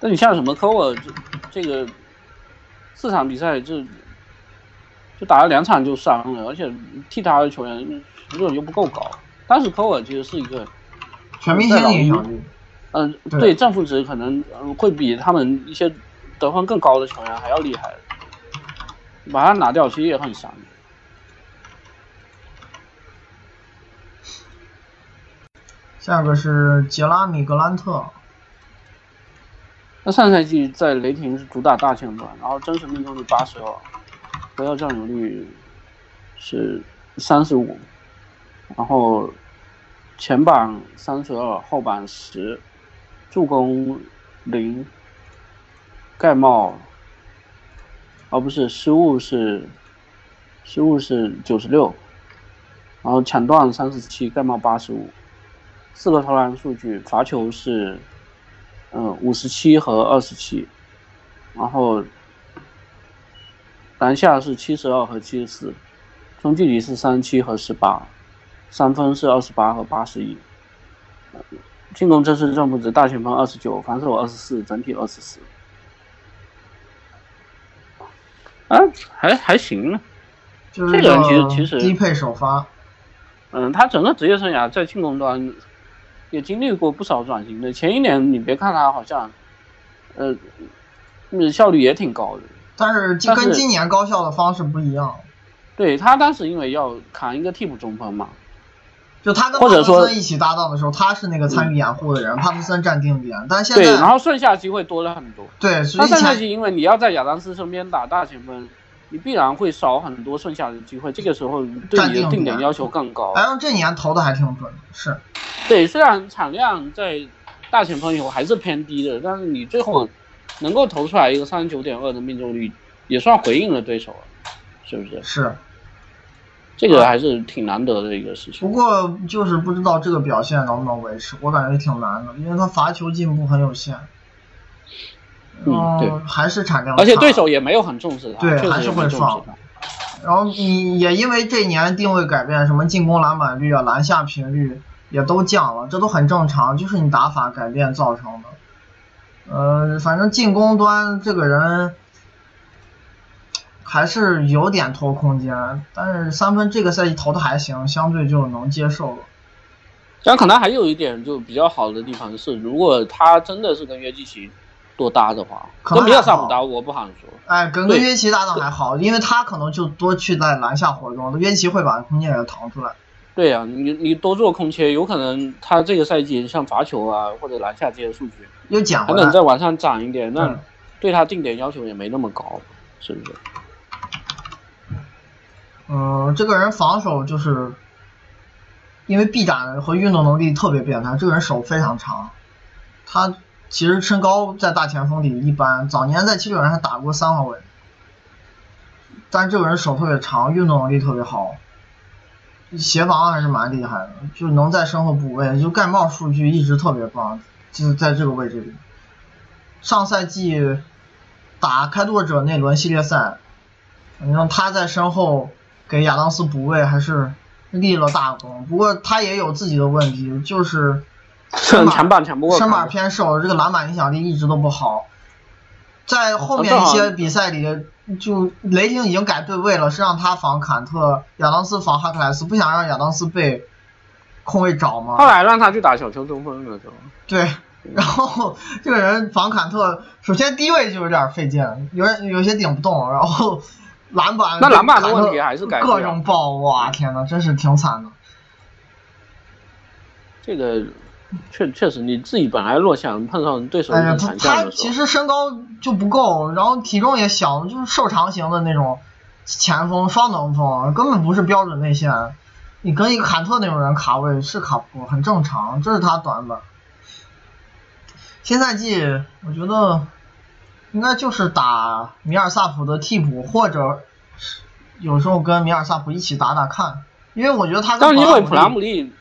但你像什么科沃这这个四场比赛就就打了两场就伤了，而且替他的球员水准又不够高。当时科沃其实是一个全明星影响力，嗯，对正负值可能会比他们一些得分更高的球员还要厉害。把他拿掉，其实也很伤。下个是杰拉米格兰特。那上赛季在雷霆是主打大前锋，然后真实命中率八十二，回合占有率是三十五，然后前板三十二，后板十，助攻零，盖帽，哦不是失误是，失误是九十六，然后抢断三十七，盖帽八十五，四个投篮数据，罚球是，嗯五十七和二十七，然后篮下是七十二和七十四，中距离是三七和十八。三分是二十八和八十一，进攻这次正负值大前锋二十九，防守二十四，整体二十四，啊，还还行呢。就是这个人其实其实低配首发，嗯，他整个职业生涯在进攻端也经历过不少转型的。前一年你别看他好像，呃，嗯，效率也挺高的，但是但是跟今年高效的方式不一样。对他当时因为要扛一个替补中锋嘛，就他跟帕特森一起搭档的时候，他是那个参与掩护的人，帕特森占定点。但现对，在然后剩下机会多了很多。对，他上赛季因为你要在亚当斯身边打大前锋，你必然会少很多剩下的机会，这个时候对你的定点点要求更高。哎，这年投的还挺准的，是对，虽然产量在大前锋以后还是偏低的，但是你最后能够投出来一个三十九点二的命中率，也算回应了对手了，是不是？是。这个还是挺难得的一个事情。不过就是不知道这个表现能不能维持，我感觉挺难的，因为他罚球进步很有限。嗯对还是产量而且差对手也没有很重视他，对还是会放。然后你也因为这年定位改变，什么进攻篮板率啊、篮下频率也都降了，这都很正常，就是你打法改变造成的。呃，反正进攻端这个人还是有点拖空间，但是三分这个赛季投的还行，相对就能接受了。但可能还有一点就比较好的地方是，如果他真的是跟约基奇多搭的话，可能跟米尔萨还好普搭我不好说。哎，跟约奇搭档还好，因为他可能就多去在篮下活动，约基奇会把空间给腾出来。对呀、你你多做空切，有可能他这个赛季像罚球啊或者篮下这些数据又捡回来还能。再往上涨一点，那嗯对他定点要求也没那么高，是不是？嗯，这个人防守就是，因为臂展和运动能力特别变态，这个人手非常长。他其实身高在大前锋里一般，早年在七六人还打过三号位，但是这个人手特别长，运动能力特别好，协防还是蛮厉害的，就能在身后补位，就盖帽数据一直特别棒，就是在这个位置里。上赛季打开拓者那轮系列赛，反正他在身后给亚当斯补位还是立了大功。不过他也有自己的问题，就是身板抢板抢不过身板偏瘦，这个篮板影响力一直都不好。在后面一些比赛里，就雷霆已经改对位了，是让他防坎特，亚当斯防哈克莱斯，不想让亚当斯被空位找嘛。后来让他去打小球中锋了，就对，然后这个人防坎特，首先低位就有点费劲，有点有些顶不动，然后篮板那篮板的问题还是改各种爆，哇天呐，真是挺惨的。这个确确实你自己本来弱项，碰上对手的时候，他其实身高就不够，然后体重也小，就是瘦长型的那种前锋、双能锋，根本不是标准内线。你跟一个坎特那种人卡位是卡不过，很正常，这是他短板。新赛季我觉得应该就是打米尔萨普的替补，或者是有时候跟米尔萨普一起打打看，因为我觉得他跟但是因为普拉拉姆利，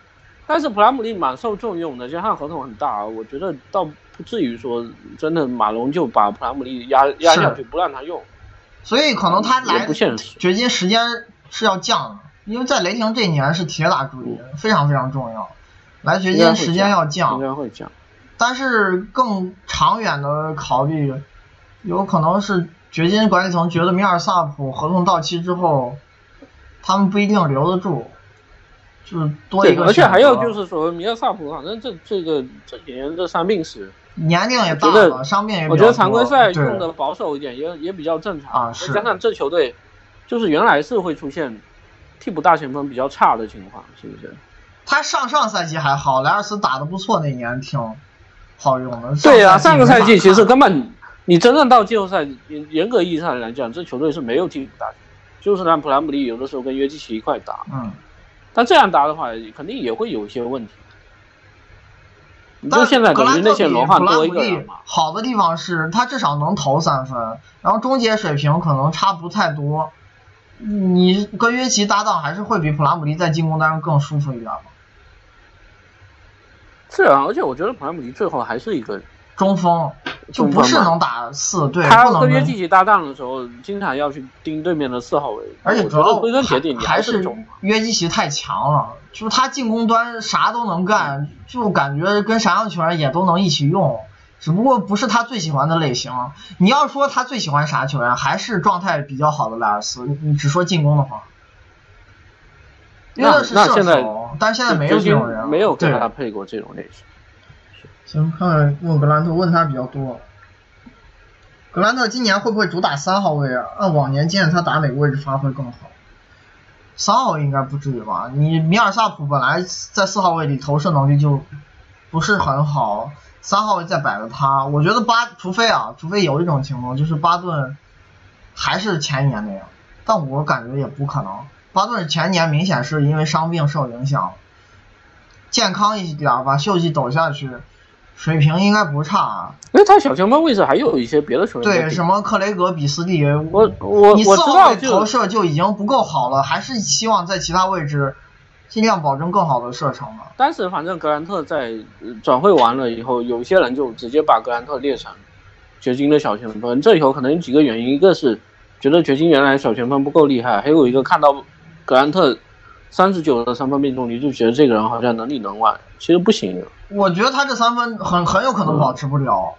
但是普拉姆利蛮受重用的，加上合同很大，我觉得倒不至于说真的马龙就把普拉姆利压压下去不让他用，所以可能他来。掘金时间是要降的，因为在雷霆这一年是铁打主力，非常非常重要。来掘金时间要降应降，该会降。但是更长远的考虑，有可能是掘金管理层觉得米尔萨普合同到期之后，他们不一定留得住，就是多一对，个而且还有就是说，米尔萨普反正这这个这几年这伤病史，年龄也大了，伤病也比较我觉得常规赛用的保守一点也也比较正常。啊是。再加上这球队就是原来是会出现替补大前锋比较差的情况，是不是？他上上赛季还好，莱尔斯打的不错，那年挺好用的。对呀、上个赛季其实根本你真正到季后赛，严严格意义上来讲，这球队是没有替补大前锋，就是让普兰姆利有的时候跟约基奇一块打，嗯，但这样打的话，肯定也会有一些问题。你就现在格兰特比等于内线轮换普兰多一个人嘛。好的地方是他至少能投三分，然后终结水平可能差不太多。你跟约奇搭档还是会比普兰姆利在进攻端上更舒服一点吧。是啊，而且我觉得普兰姆利最后还是一个，中锋就不是能打四，对，他跟不能跟约基奇搭档的时候，经常要去盯对面的四号位，而且主要归根结底还是。约基奇太强了，就是他进攻端啥都能干，就感觉跟啥样球员也都能一起用，只不过不是他最喜欢的类型。你要说他最喜欢啥球员，还是状态比较好的莱尔斯。你你只说进攻的话，约那的是射那现在手，但是现在没有这种人，没有跟他配过这种类型。行，看看问格兰特问他比较多。格兰特今年会不会主打三号位啊？按往年建议他打哪个位置发挥更好？三号应该不至于吧？你米尔萨普本来在四号位里投射能力就不是很好，三号位再摆着他，我觉得巴，除非啊，除非有一种情况就是巴顿还是前一年那样，但我感觉也不可能。巴顿前年明显是因为伤病受影响，健康一点儿把秀气抖下去，水平应该不差。啊因为他小前锋位置还有一些别的球员对，什么克雷格、比斯蒂，我我你我知道四号位投射就已经不够好了，还是希望在其他位置尽量保证更好的射程嘛。但是反正格兰特在呃转会完了以后，有些人就直接把格兰特列成掘金的小前锋，这里头可能有几个原因，一个是觉得掘金原来小前锋不够厉害，还有一个看到格兰特三十九的三分命中率，就觉得这个人好像能力能外，其实不行。我觉得他这三分很很有可能保持不了，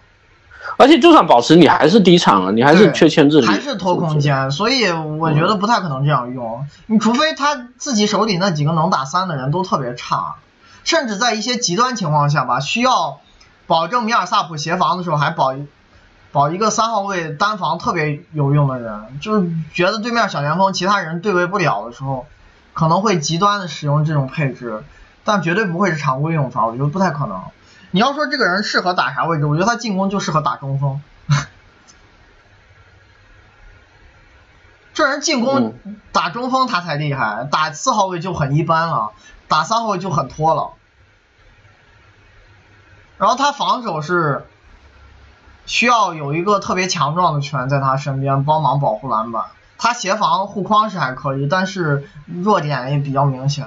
而且就算保持，你还是低场了，你还是缺牵制力，还是拖空间，所以我觉得不太可能这样用。你除非他自己手里那几个能打三的人都特别差，甚至在一些极端情况下吧，需要保证米尔萨普协防的时候还保一保一个三号位单防特别有用的人，就是觉得对面小前锋其他人对位不了的时候，可能会极端的使用这种配置，但绝对不会是常规用法，我觉得不太可能。你要说这个人适合打啥位置，我觉得他进攻就适合打中锋。这人进攻打中锋他才厉害，打四号位就很一般了，打三号位就很拖了。然后他防守是需要有一个特别强壮的球员在他身边帮忙保护篮板，他协防护框是还可以，但是弱点也比较明显。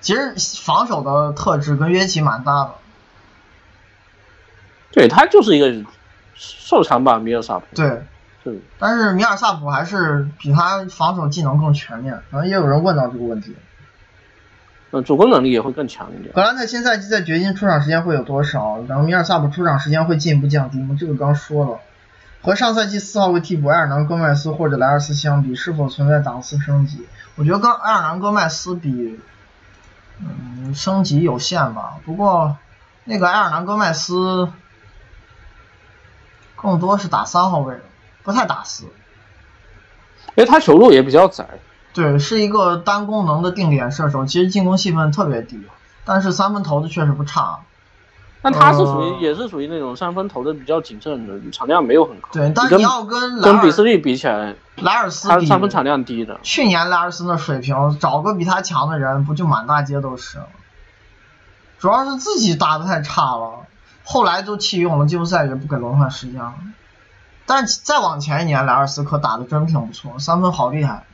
其实防守的特质跟约基蛮大的。对他就是一个瘦长吧，米尔萨普。对，是但是米尔萨普还是比他防守技能更全面。然后也有人问到这个问题，呃，主攻能力也会更强一点。格兰特新赛季在掘金出场时间会有多少？然后米尔萨普出场时间会进一步降低吗？这个刚说了。和上赛季四号位替补埃尔南戈麦斯或者莱尔斯相比，是否存在档次升级？我觉得跟埃尔南戈麦斯比，嗯，升级有限吧。不过那个埃尔南戈麦斯更多是打三号位的，不太打四。因为他球路也比较窄，对，是一个单功能的定点射手，其实进攻戏份特别低，但是三分投的确实不差。但他是属呃于也是属于那种三分投的比较谨慎的，产量没有很高。对，但是你要跟莱尔跟比斯利比起来，莱尔斯比，他三分产量低的。去年莱尔斯的水平，找个比他强的人，不就满大街都是了？主要是自己打的太差了，后来就弃用了，季后赛也不给轮换时间了。但是再往前一年，莱尔斯可打的真挺不错，三分好厉害。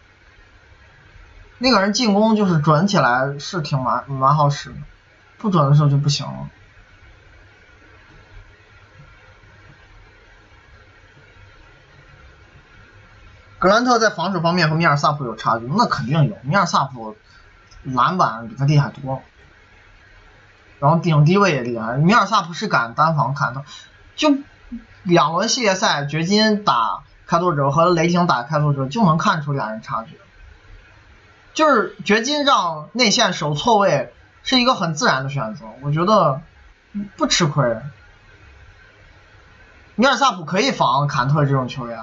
那个人进攻就是准起来是挺蛮蛮好使的，不准的时候就不行了。格兰特在防守方面和米尔萨普有差距，那肯定有。米尔萨普篮板比他厉害多了，然后顶低位也厉害。米尔萨普是敢单防砍头，就两轮系列赛，掘金打开拓者和雷霆打开拓者就能看出俩人差距。就是掘金让内线守错位是一个很自然的选择，我觉得不吃亏。米尔萨普可以防坎特这种球员。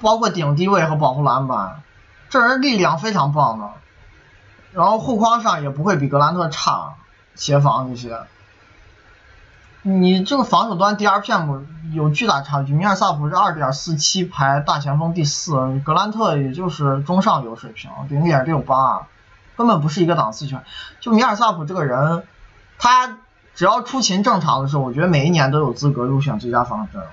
包括顶低位和保护篮板，这人力量非常棒的，然后护框上也不会比格兰特差，协防这些。你这个防守端 DRPM 有巨大差距，米尔萨普是二点四七排大前锋第四，格兰特也就是中上游水平，零点六八，根本不是一个档次球员。就米尔萨普这个人，他只要出勤正常的时候，我觉得每一年都有资格入选最佳防守阵容。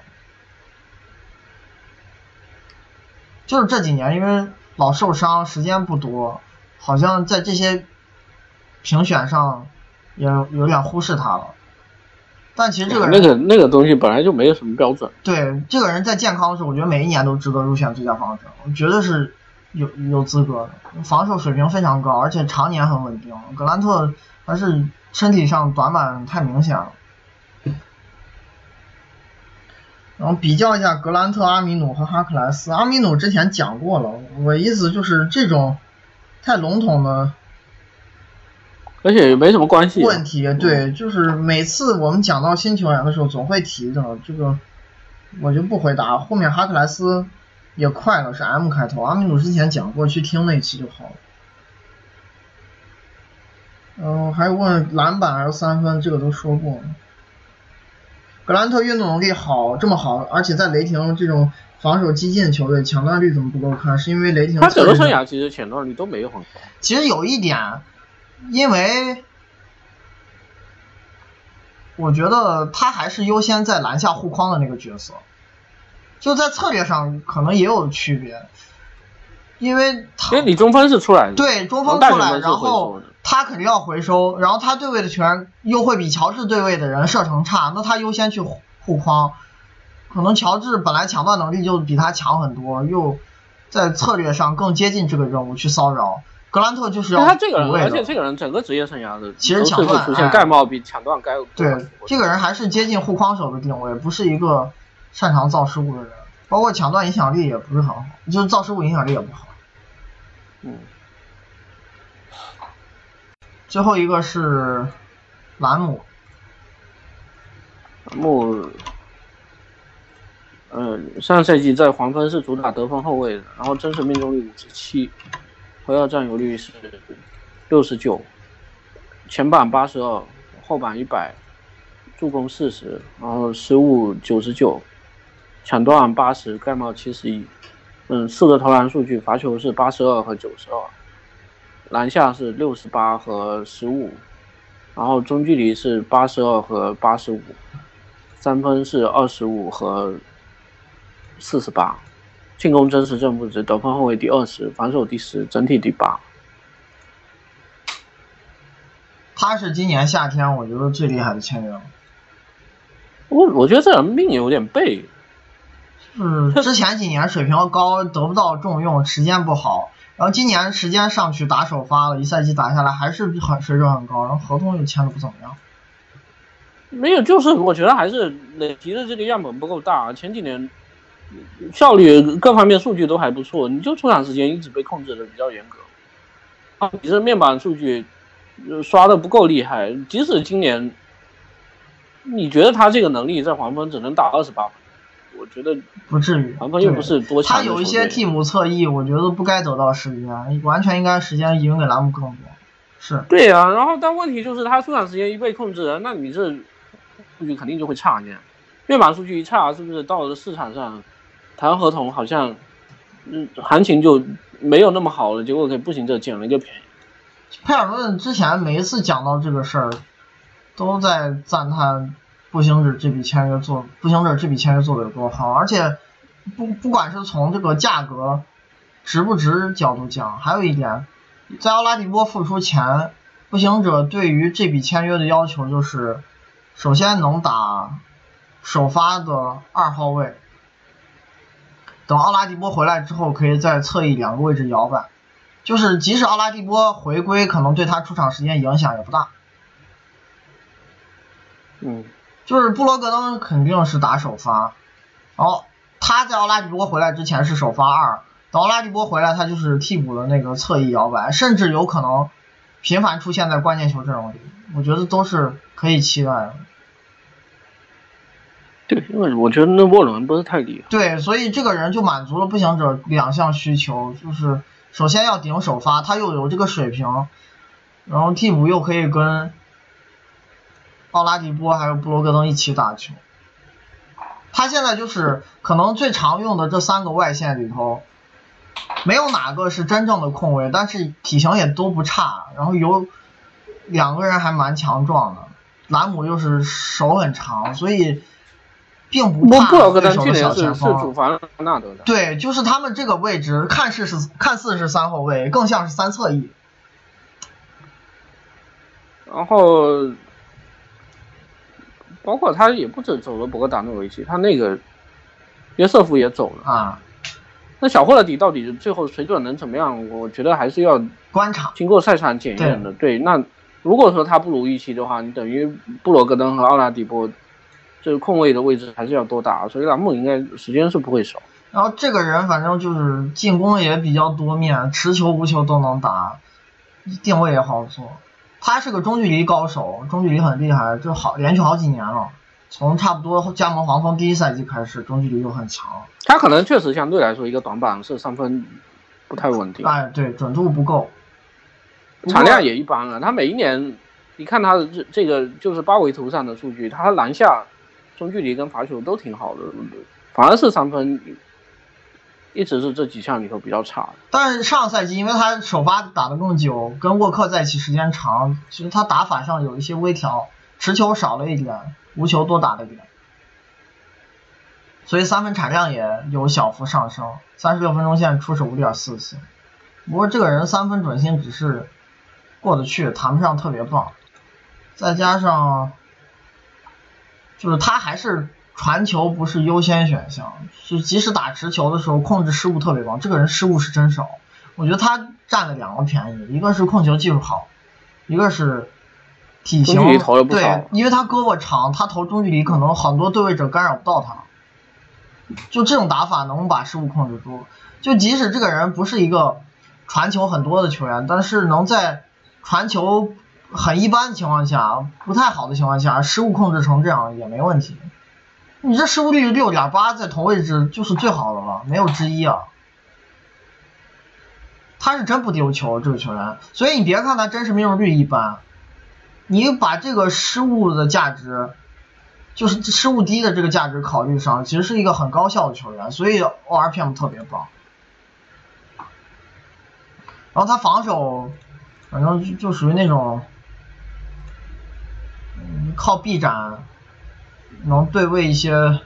就是这几年因为老受伤，时间不多，好像在这些评选上也有点忽视他了。但其实这个人那个那个东西本来就没有什么标准。对，这个人在健康的时候，我觉得每一年都值得入选最佳防守阵容，绝对是有有资格的。防守水平非常高，而且常年很稳定。格兰特还是。身体上短板太明显了，然后比较一下格兰特、阿米努和哈克莱斯。阿米努之前讲过了，我意思就是这种太笼统的，而且也没什么关系。问题对，就是每次我们讲到新球员的时候，总会提到这个，我就不回答。后面哈克莱斯也快了，是 M 开头。阿米努之前讲过，去听那期就好了。嗯，还有问篮板还是三分，这个都说过。格兰特运动能力好，这么好，而且在雷霆这种防守激进的球队，抢断率怎么不够看？是因为雷霆他整个生涯其实抢断率都没有很高。其实有一点，因为我觉得他还是优先在篮下护框的那个角色，就在策略上可能也有区别。因为他，因为你中锋是出来的，对中锋出来，然后他肯定要回收，然后他对位的球员又会比乔治对位的人射程差，那他优先去护框。可能乔治本来抢断能力就比他强很多，又在策略上更接近这个任务去骚扰。格兰特就是要他这个人，而且这个人整个职业生涯的其实抢断出现盖帽比抢断该对这个人还是接近护框手的定位，不是一个擅长造失误的人。包括抢断影响力也不是很好，就是造失误影响力也不好。嗯。最后一个是兰姆。兰姆，嗯，上赛季在黄蜂是主打得分后卫的，然后真实命中率五十七，回合占有率是六十九，前板八十二，后板一百，助攻四十，然后失误九十九。抢断八十，盖帽七十一，嗯，四个投篮数据，罚球是八十二和九十二，篮下是六十八和十五，然后中距离是八十二和八十五，三分是二十五和四十八，进攻真实正负值，得分后卫第二十，防守第十，整体第八。他是今年夏天我觉得最厉害的签约了。我我觉得这人命有点背。嗯，之前几年水平高，得不到重用，时间不好。然后今年时间上去打首发了，一赛季打下来还是很水准很高，然后合同又签的不怎么样。没有，就是我觉得还是累积的这个样本不够大。前几年效率各方面数据都还不错，你就出场时间一直被控制的比较严格。啊，你这面板数据刷的不够厉害，即使今年你觉得他这个能力在黄蜂只能打二十八分。我觉得不至于，黄蜂又不是多强。他有一些替补侧翼，我觉得不该得到时间，完全应该时间赢给兰姆更多。是对啊，然后但问题就是他出场时间一被控制，那你这数据肯定就会差一点。面板数据一差，是不是到了市场上谈合同好像嗯行情就没有那么好了？结果给步行者捡了一个便宜。佩尔顿之前每一次讲到这个事儿，都在赞叹。步行者这笔签约做，步行者这笔签约做的有多好，而且不不管是从这个价格值不值角度讲，还有一点，在奥拉迪波复出前，步行者对于这笔签约的要求就是，首先能打首发的二号位，等奥拉迪波回来之后，可以在侧翼两个位置摇摆，就是即使奥拉迪波回归，可能对他出场时间影响也不大。嗯。就是布罗格登肯定是打首发，然后他在奥拉迪波回来之前是首发二，等奥拉迪波回来他就是替补的那个侧翼摇摆，甚至有可能频繁出现在关键球阵容里，我觉得都是可以期待的。对，因为我觉得那沃伦不是太厉害。对，所以这个人就满足了步行者两项需求，就是首先要顶首发，他又有这个水平，然后替补又可以跟。奥拉迪波还有布罗格登一起打球，他现在就是可能最常用的这三个外线里头，没有哪个是真正的控卫，但是体型也都不差，然后有两个人还蛮强壮的，兰姆又是手很长，所以并不布怕对手的小前锋。对，就是他们这个位置看似是看似是三后卫，更像是三侧翼。然后包括他也不止走了博格达诺维奇，他那个约瑟夫也走了。啊，那小霍勒迪到底最后水准能怎么样？我觉得还是要观察经过赛场检验的。对，那如果说他不如预期的话，你等于布罗格登和奥拉迪波这个空位的位置还是要多打，所以栏目应该时间是不会少。然后这个人反正就是进攻也比较多面，持球无球都能打，定位也好做。他是个中距离高手，中距离很厉害，就好连续好几年了。从差不多加盟黄蜂第一赛季开始，中距离就很强。他可能确实相对来说一个短板是三分不太稳定，哎，对，准度不够，产量也一般了。他每一年，你看他的这这个就是八维图上的数据，他篮下、中距离跟罚球都挺好的，反而是三分一直是这几项里头比较差的。但是上赛季因为他首发打得更久，跟沃克在一起时间长，其实他打法上有一些微调，持球少了一点，无球多打了一点，所以三分产量也有小幅上升，三十六分钟线出手五点四次。不过这个人三分准心只是过得去，谈不上特别棒，再加上就是他还是传球不是优先选项，就即使打持球的时候控制失误特别高，这个人失误是真少。我觉得他占了两个便宜，一个是控球技术好，一个是体型对，因为他胳膊长，他投中距离可能很多对位者干扰不到他。就这种打法能把失误控制住。就即使这个人不是一个传球很多的球员，但是能在传球很一般的情况下，不太好的情况下，失误控制成这样也没问题。你这失误率六点八，在同位置就是最好的了，没有之一啊。他是真不丢球，这个球员，所以你别看他真实命中率一般，你把这个失误的价值，就是失误低的这个价值考虑上，其实是一个很高效的球员，所以 ORPM 特别棒。然后他防守，反正就就属于那种，嗯，靠臂展能对位一些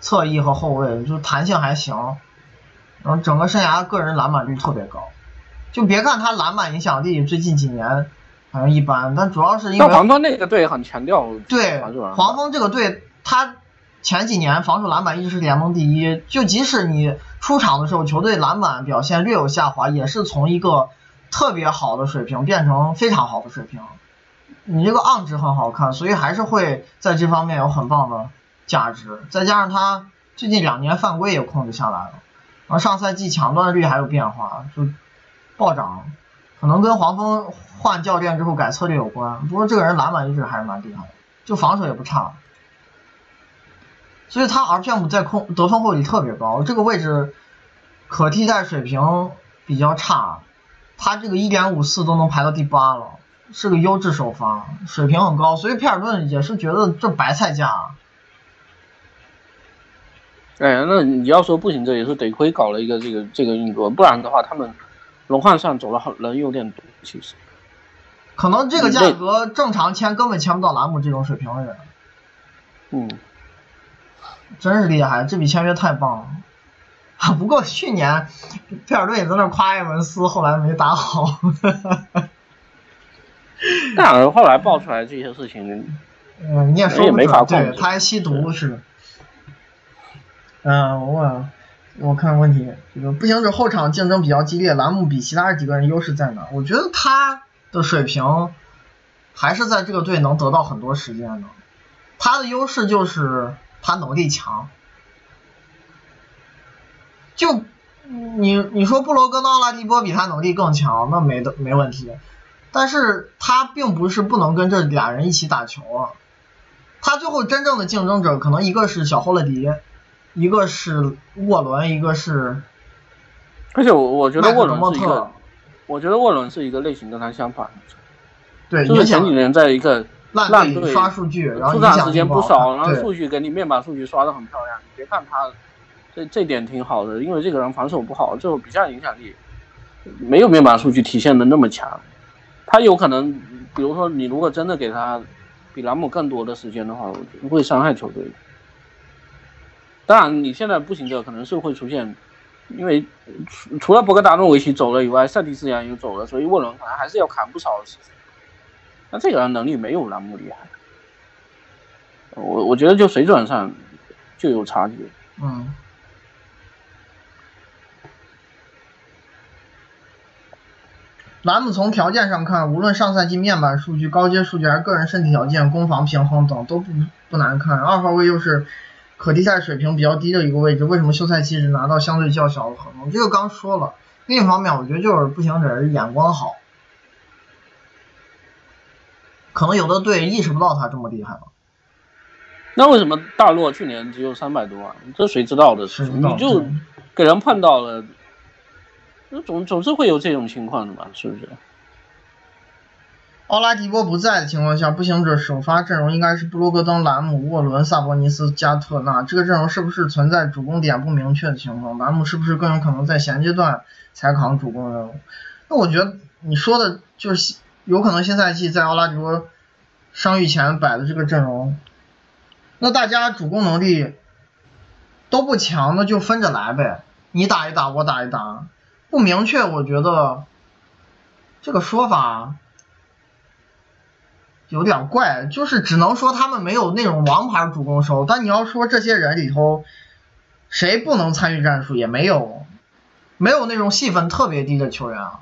侧翼和后卫，就弹性还行。然后整个生涯个人篮板率特别高，就别看他篮板影响力最近几年好像一般，但主要是因为黄蜂那个队很强调对黄蜂这个队，他前几年防守篮板一直是联盟第一，就即使你出场的时候球队篮板表现略有下滑，也是从一个特别好的水平变成非常好的水平。你这个昂值很好看，所以还是会在这方面有很棒的价值。再加上他最近两年犯规也控制下来了，然后上赛季抢断率还有变化，就暴涨，可能跟黄蜂换教练之后改策略有关。不过这个人篮板一直还是蛮厉害的，就防守也不差，所以他 RPM 在控得分后里特别高，这个位置可替代水平比较差，他这个一点五四都能排到第八了，是个优质首发，水平很高，所以皮尔顿也是觉得这白菜价。哎，那你要说不行这也是得亏搞了一个这个这个运作，不然的话他们轮换上走了好人有点多，其实。可能这个价格正常签根本签不到兰姆这种水平的人，嗯，真是厉害，这笔签约太棒了。啊，不过去年佩尔顿也在那夸埃文斯，后来没打好。但是后来爆出来这些事情，嗯，你也说也没法控制对他还吸毒是。嗯，我问，我看问题，这个步行者后场竞争比较激烈，栏目比其他几个人优势在哪？我觉得他的水平还是在这个队能得到很多时间的。他的优势就是他能力强。就你你说布罗格纳拉迪波比他能力更强，那没的没问题。但是他并不是不能跟这俩人一起打球啊。他最后真正的竞争者可能一个是小霍勒迪，一个是沃伦，一个是而且我我觉得沃伦是一个，我觉得沃伦是一个类型跟他相反的，对，就是前几年在一个烂队刷数据，然后出场时间不少，然后数据给你面板数据刷的很漂亮。你别看他这这点挺好的，因为这个人防守不好，最后比较影响力没有面板数据体现的那么强。他有可能，比如说你如果真的给他，比兰姆更多的时间的话，我觉得会伤害球队。当然，你现在步行者可能是会出现，因为除除了博格达诺维奇走了以外，塞蒂斯扬又走了，所以沃伦可能还是要砍不少的时间。那这个人能力没有兰姆厉害，我我觉得就水准上就有差距。嗯。兰姆从条件上看，无论上赛季面板数据、高阶数据还是个人身体条件、攻防平衡等，都不不难看。二号位又是可替代水平比较低的一个位置，为什么休赛期只拿到相对较小的合同？这个刚说了。另一方面，我觉得就是步行者眼光好，可能有的队意识不到他这么厉害了。那为什么大洛去年只有三百多万？这谁知道的？你就给人碰到了。那总总是会有这种情况的吧，是不是？奥拉迪波不在的情况下，步行者首发阵容应该是布罗格登、兰姆、沃伦、萨博尼斯、加特纳。这个阵容是不是存在主攻点不明确的情况？兰姆是不是更有可能在衔接段才扛主攻任务？那我觉得你说的就是有可能新赛季在奥拉迪波伤愈前摆的这个阵容。那大家主攻能力都不强，那就分着来呗，你打一打，我打一打。不明确，我觉得这个说法有点怪，就是只能说他们没有那种王牌主攻手，但你要说这些人里头谁不能参与战术，也没有，没有那种戏份特别低的球员啊，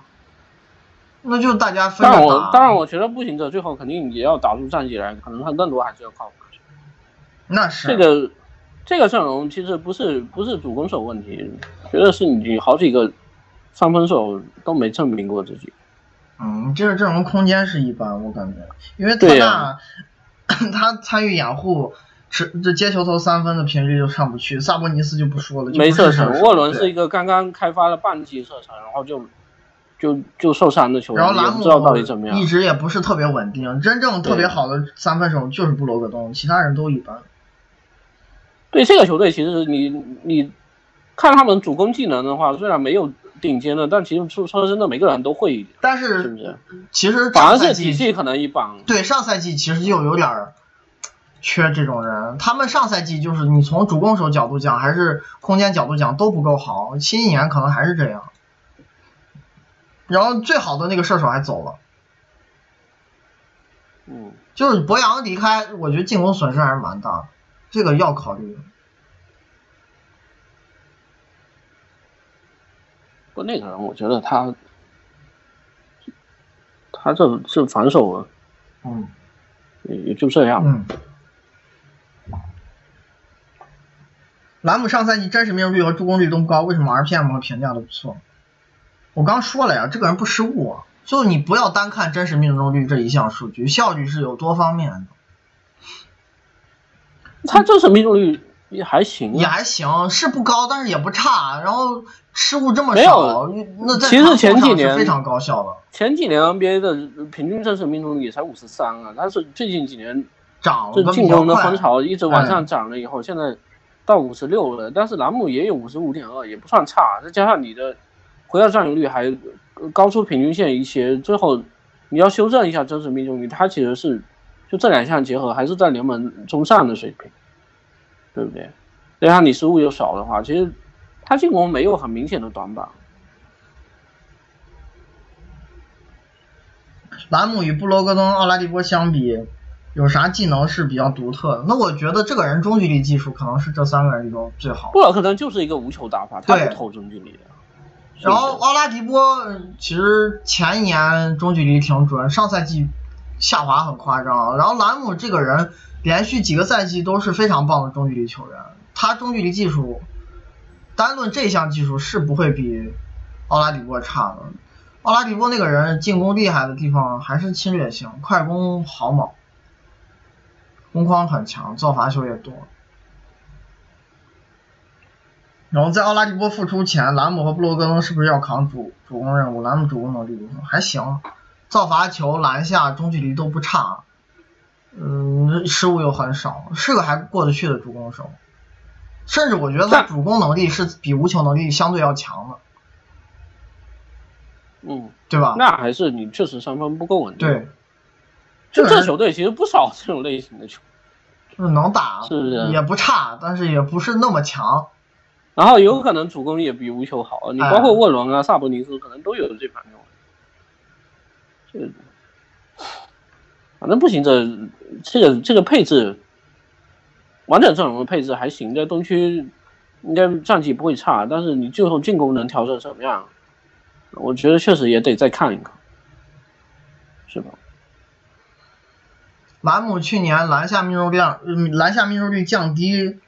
那就大家分着打。当然我当然我觉得步行者最后肯定也要打出战绩来，可能他更多还是要靠防守。那是这个这个阵容其实不是不是主攻手问题，觉得是你好几个。三分手都没证明过自己，嗯，就是阵容空间是一般，我感觉，因为特纳 他参与掩护，持这接球投三分的频率就上不去，萨博尼斯就不说了，没射程，沃伦是一个刚刚开发了半季射程，然后就就就受伤的球员，然后兰姆知道到底怎么样，一直也不是特别稳定，真正特别好的三分手就是布罗格东，其他人都一般。对这个球队，其实你你看他们主攻技能的话，虽然没有。顶尖的，但其实说说真的，每个人都会。但是是不是？其实反而是体系可能一般。对，上赛季其实就有点缺这种人。他们上赛季就是你从主攻手角度讲，还是空间角度讲都不够好。新一年可能还是这样。然后最好的那个射手还走了。嗯。就是博扬离开，我觉得进攻损失还是蛮大的，这个要考虑。不，那个人我觉得他，他这这防守，嗯，也也就这样。嗯。兰姆上赛季真实命中率和助攻率都不高，为什么 RPM 和评价都不错？我刚说了呀，这个人不失误，啊，就你不要单看真实命中率这一项数据，效率是有多方面的。他真实命中率。也还行，也还行，是不高，但是也不差。然后失误这么少，那其实前几年非常高效的。前几年 NBA 的平均真实命中率也才五十三啊，但是最近几年涨，就进攻的风潮一直往上涨了以后，现在到五十六了。但是栏目也有五十五点二，也不算差。再加上你的回到占有率还高出平均线一些，最后你要修正一下真实命中率，它其实是就这两项结合，还是在联盟中上的水平。对不对？对啊你失误又少的话，其实他进攻没有很明显的短板。兰姆与布罗格登、奥拉迪波相比，有啥技能是比较独特的？那我觉得这个人中距离技术可能是这三个人里头最好。布罗格登就是一个无球打法，他不投中距离的。然后奥拉迪波其实前一年中距离挺准，上赛季下滑很夸张。然后兰姆这个人。连续几个赛季都是非常棒的中距离球员，他中距离技术，单论这项技术是不会比奥拉迪波差的。奥拉迪波那个人进攻厉害的地方还是侵略性，快攻好猛，攻框很强，造罚球也多。然后在奥拉迪波复出前，兰姆和布罗格登是不是要扛主主攻任务？兰姆主攻能力还行，造罚球、篮下、中距离都不差。嗯，失误又很少，是个还过得去的主攻手，甚至我觉得他主攻能力是比无球能力相对要强的。嗯，对吧？那还是你确实三分不够稳定。对，就这球队其实不少这种类型的球，就是能打，是不是？也不差，但是也不是那么强。然后有可能主攻也比无球好，你包括沃伦啊、萨博尼斯可能都有这方面。这反正不行，这这个这个配置，完整阵容的配置还行，在东区应该战绩不会差，但是你最后进攻能调整什么样？我觉得确实也得再看一看，是吧？兰姆去年篮下命中率篮下命中率降低。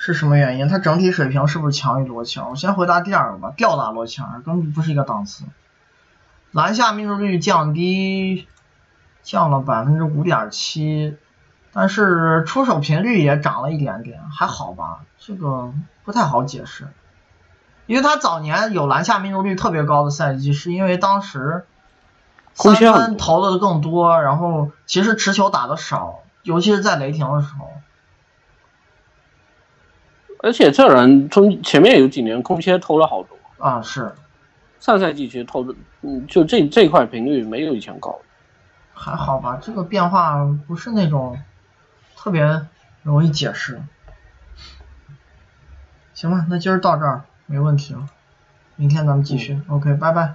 是什么原因？他整体水平是不是强于罗强？我先回答第二个吧，吊打罗强根本不是一个档次。篮下命中率降低，降了百分之五点七，但是出手频率也涨了一点点，还好吧？这个不太好解释，因为他早年有篮下命中率特别高的赛季，是因为当时三分投的更多，然后其实持球打的少，尤其是在雷霆的时候。而且这人从前面有几年空切投了好多啊，是上赛季其实投的，嗯，就这这块频率没有以前高，还好吧？这个变化不是那种特别容易解释。行吧，那今儿到这儿没问题了，明天咱们继续，OK，拜拜。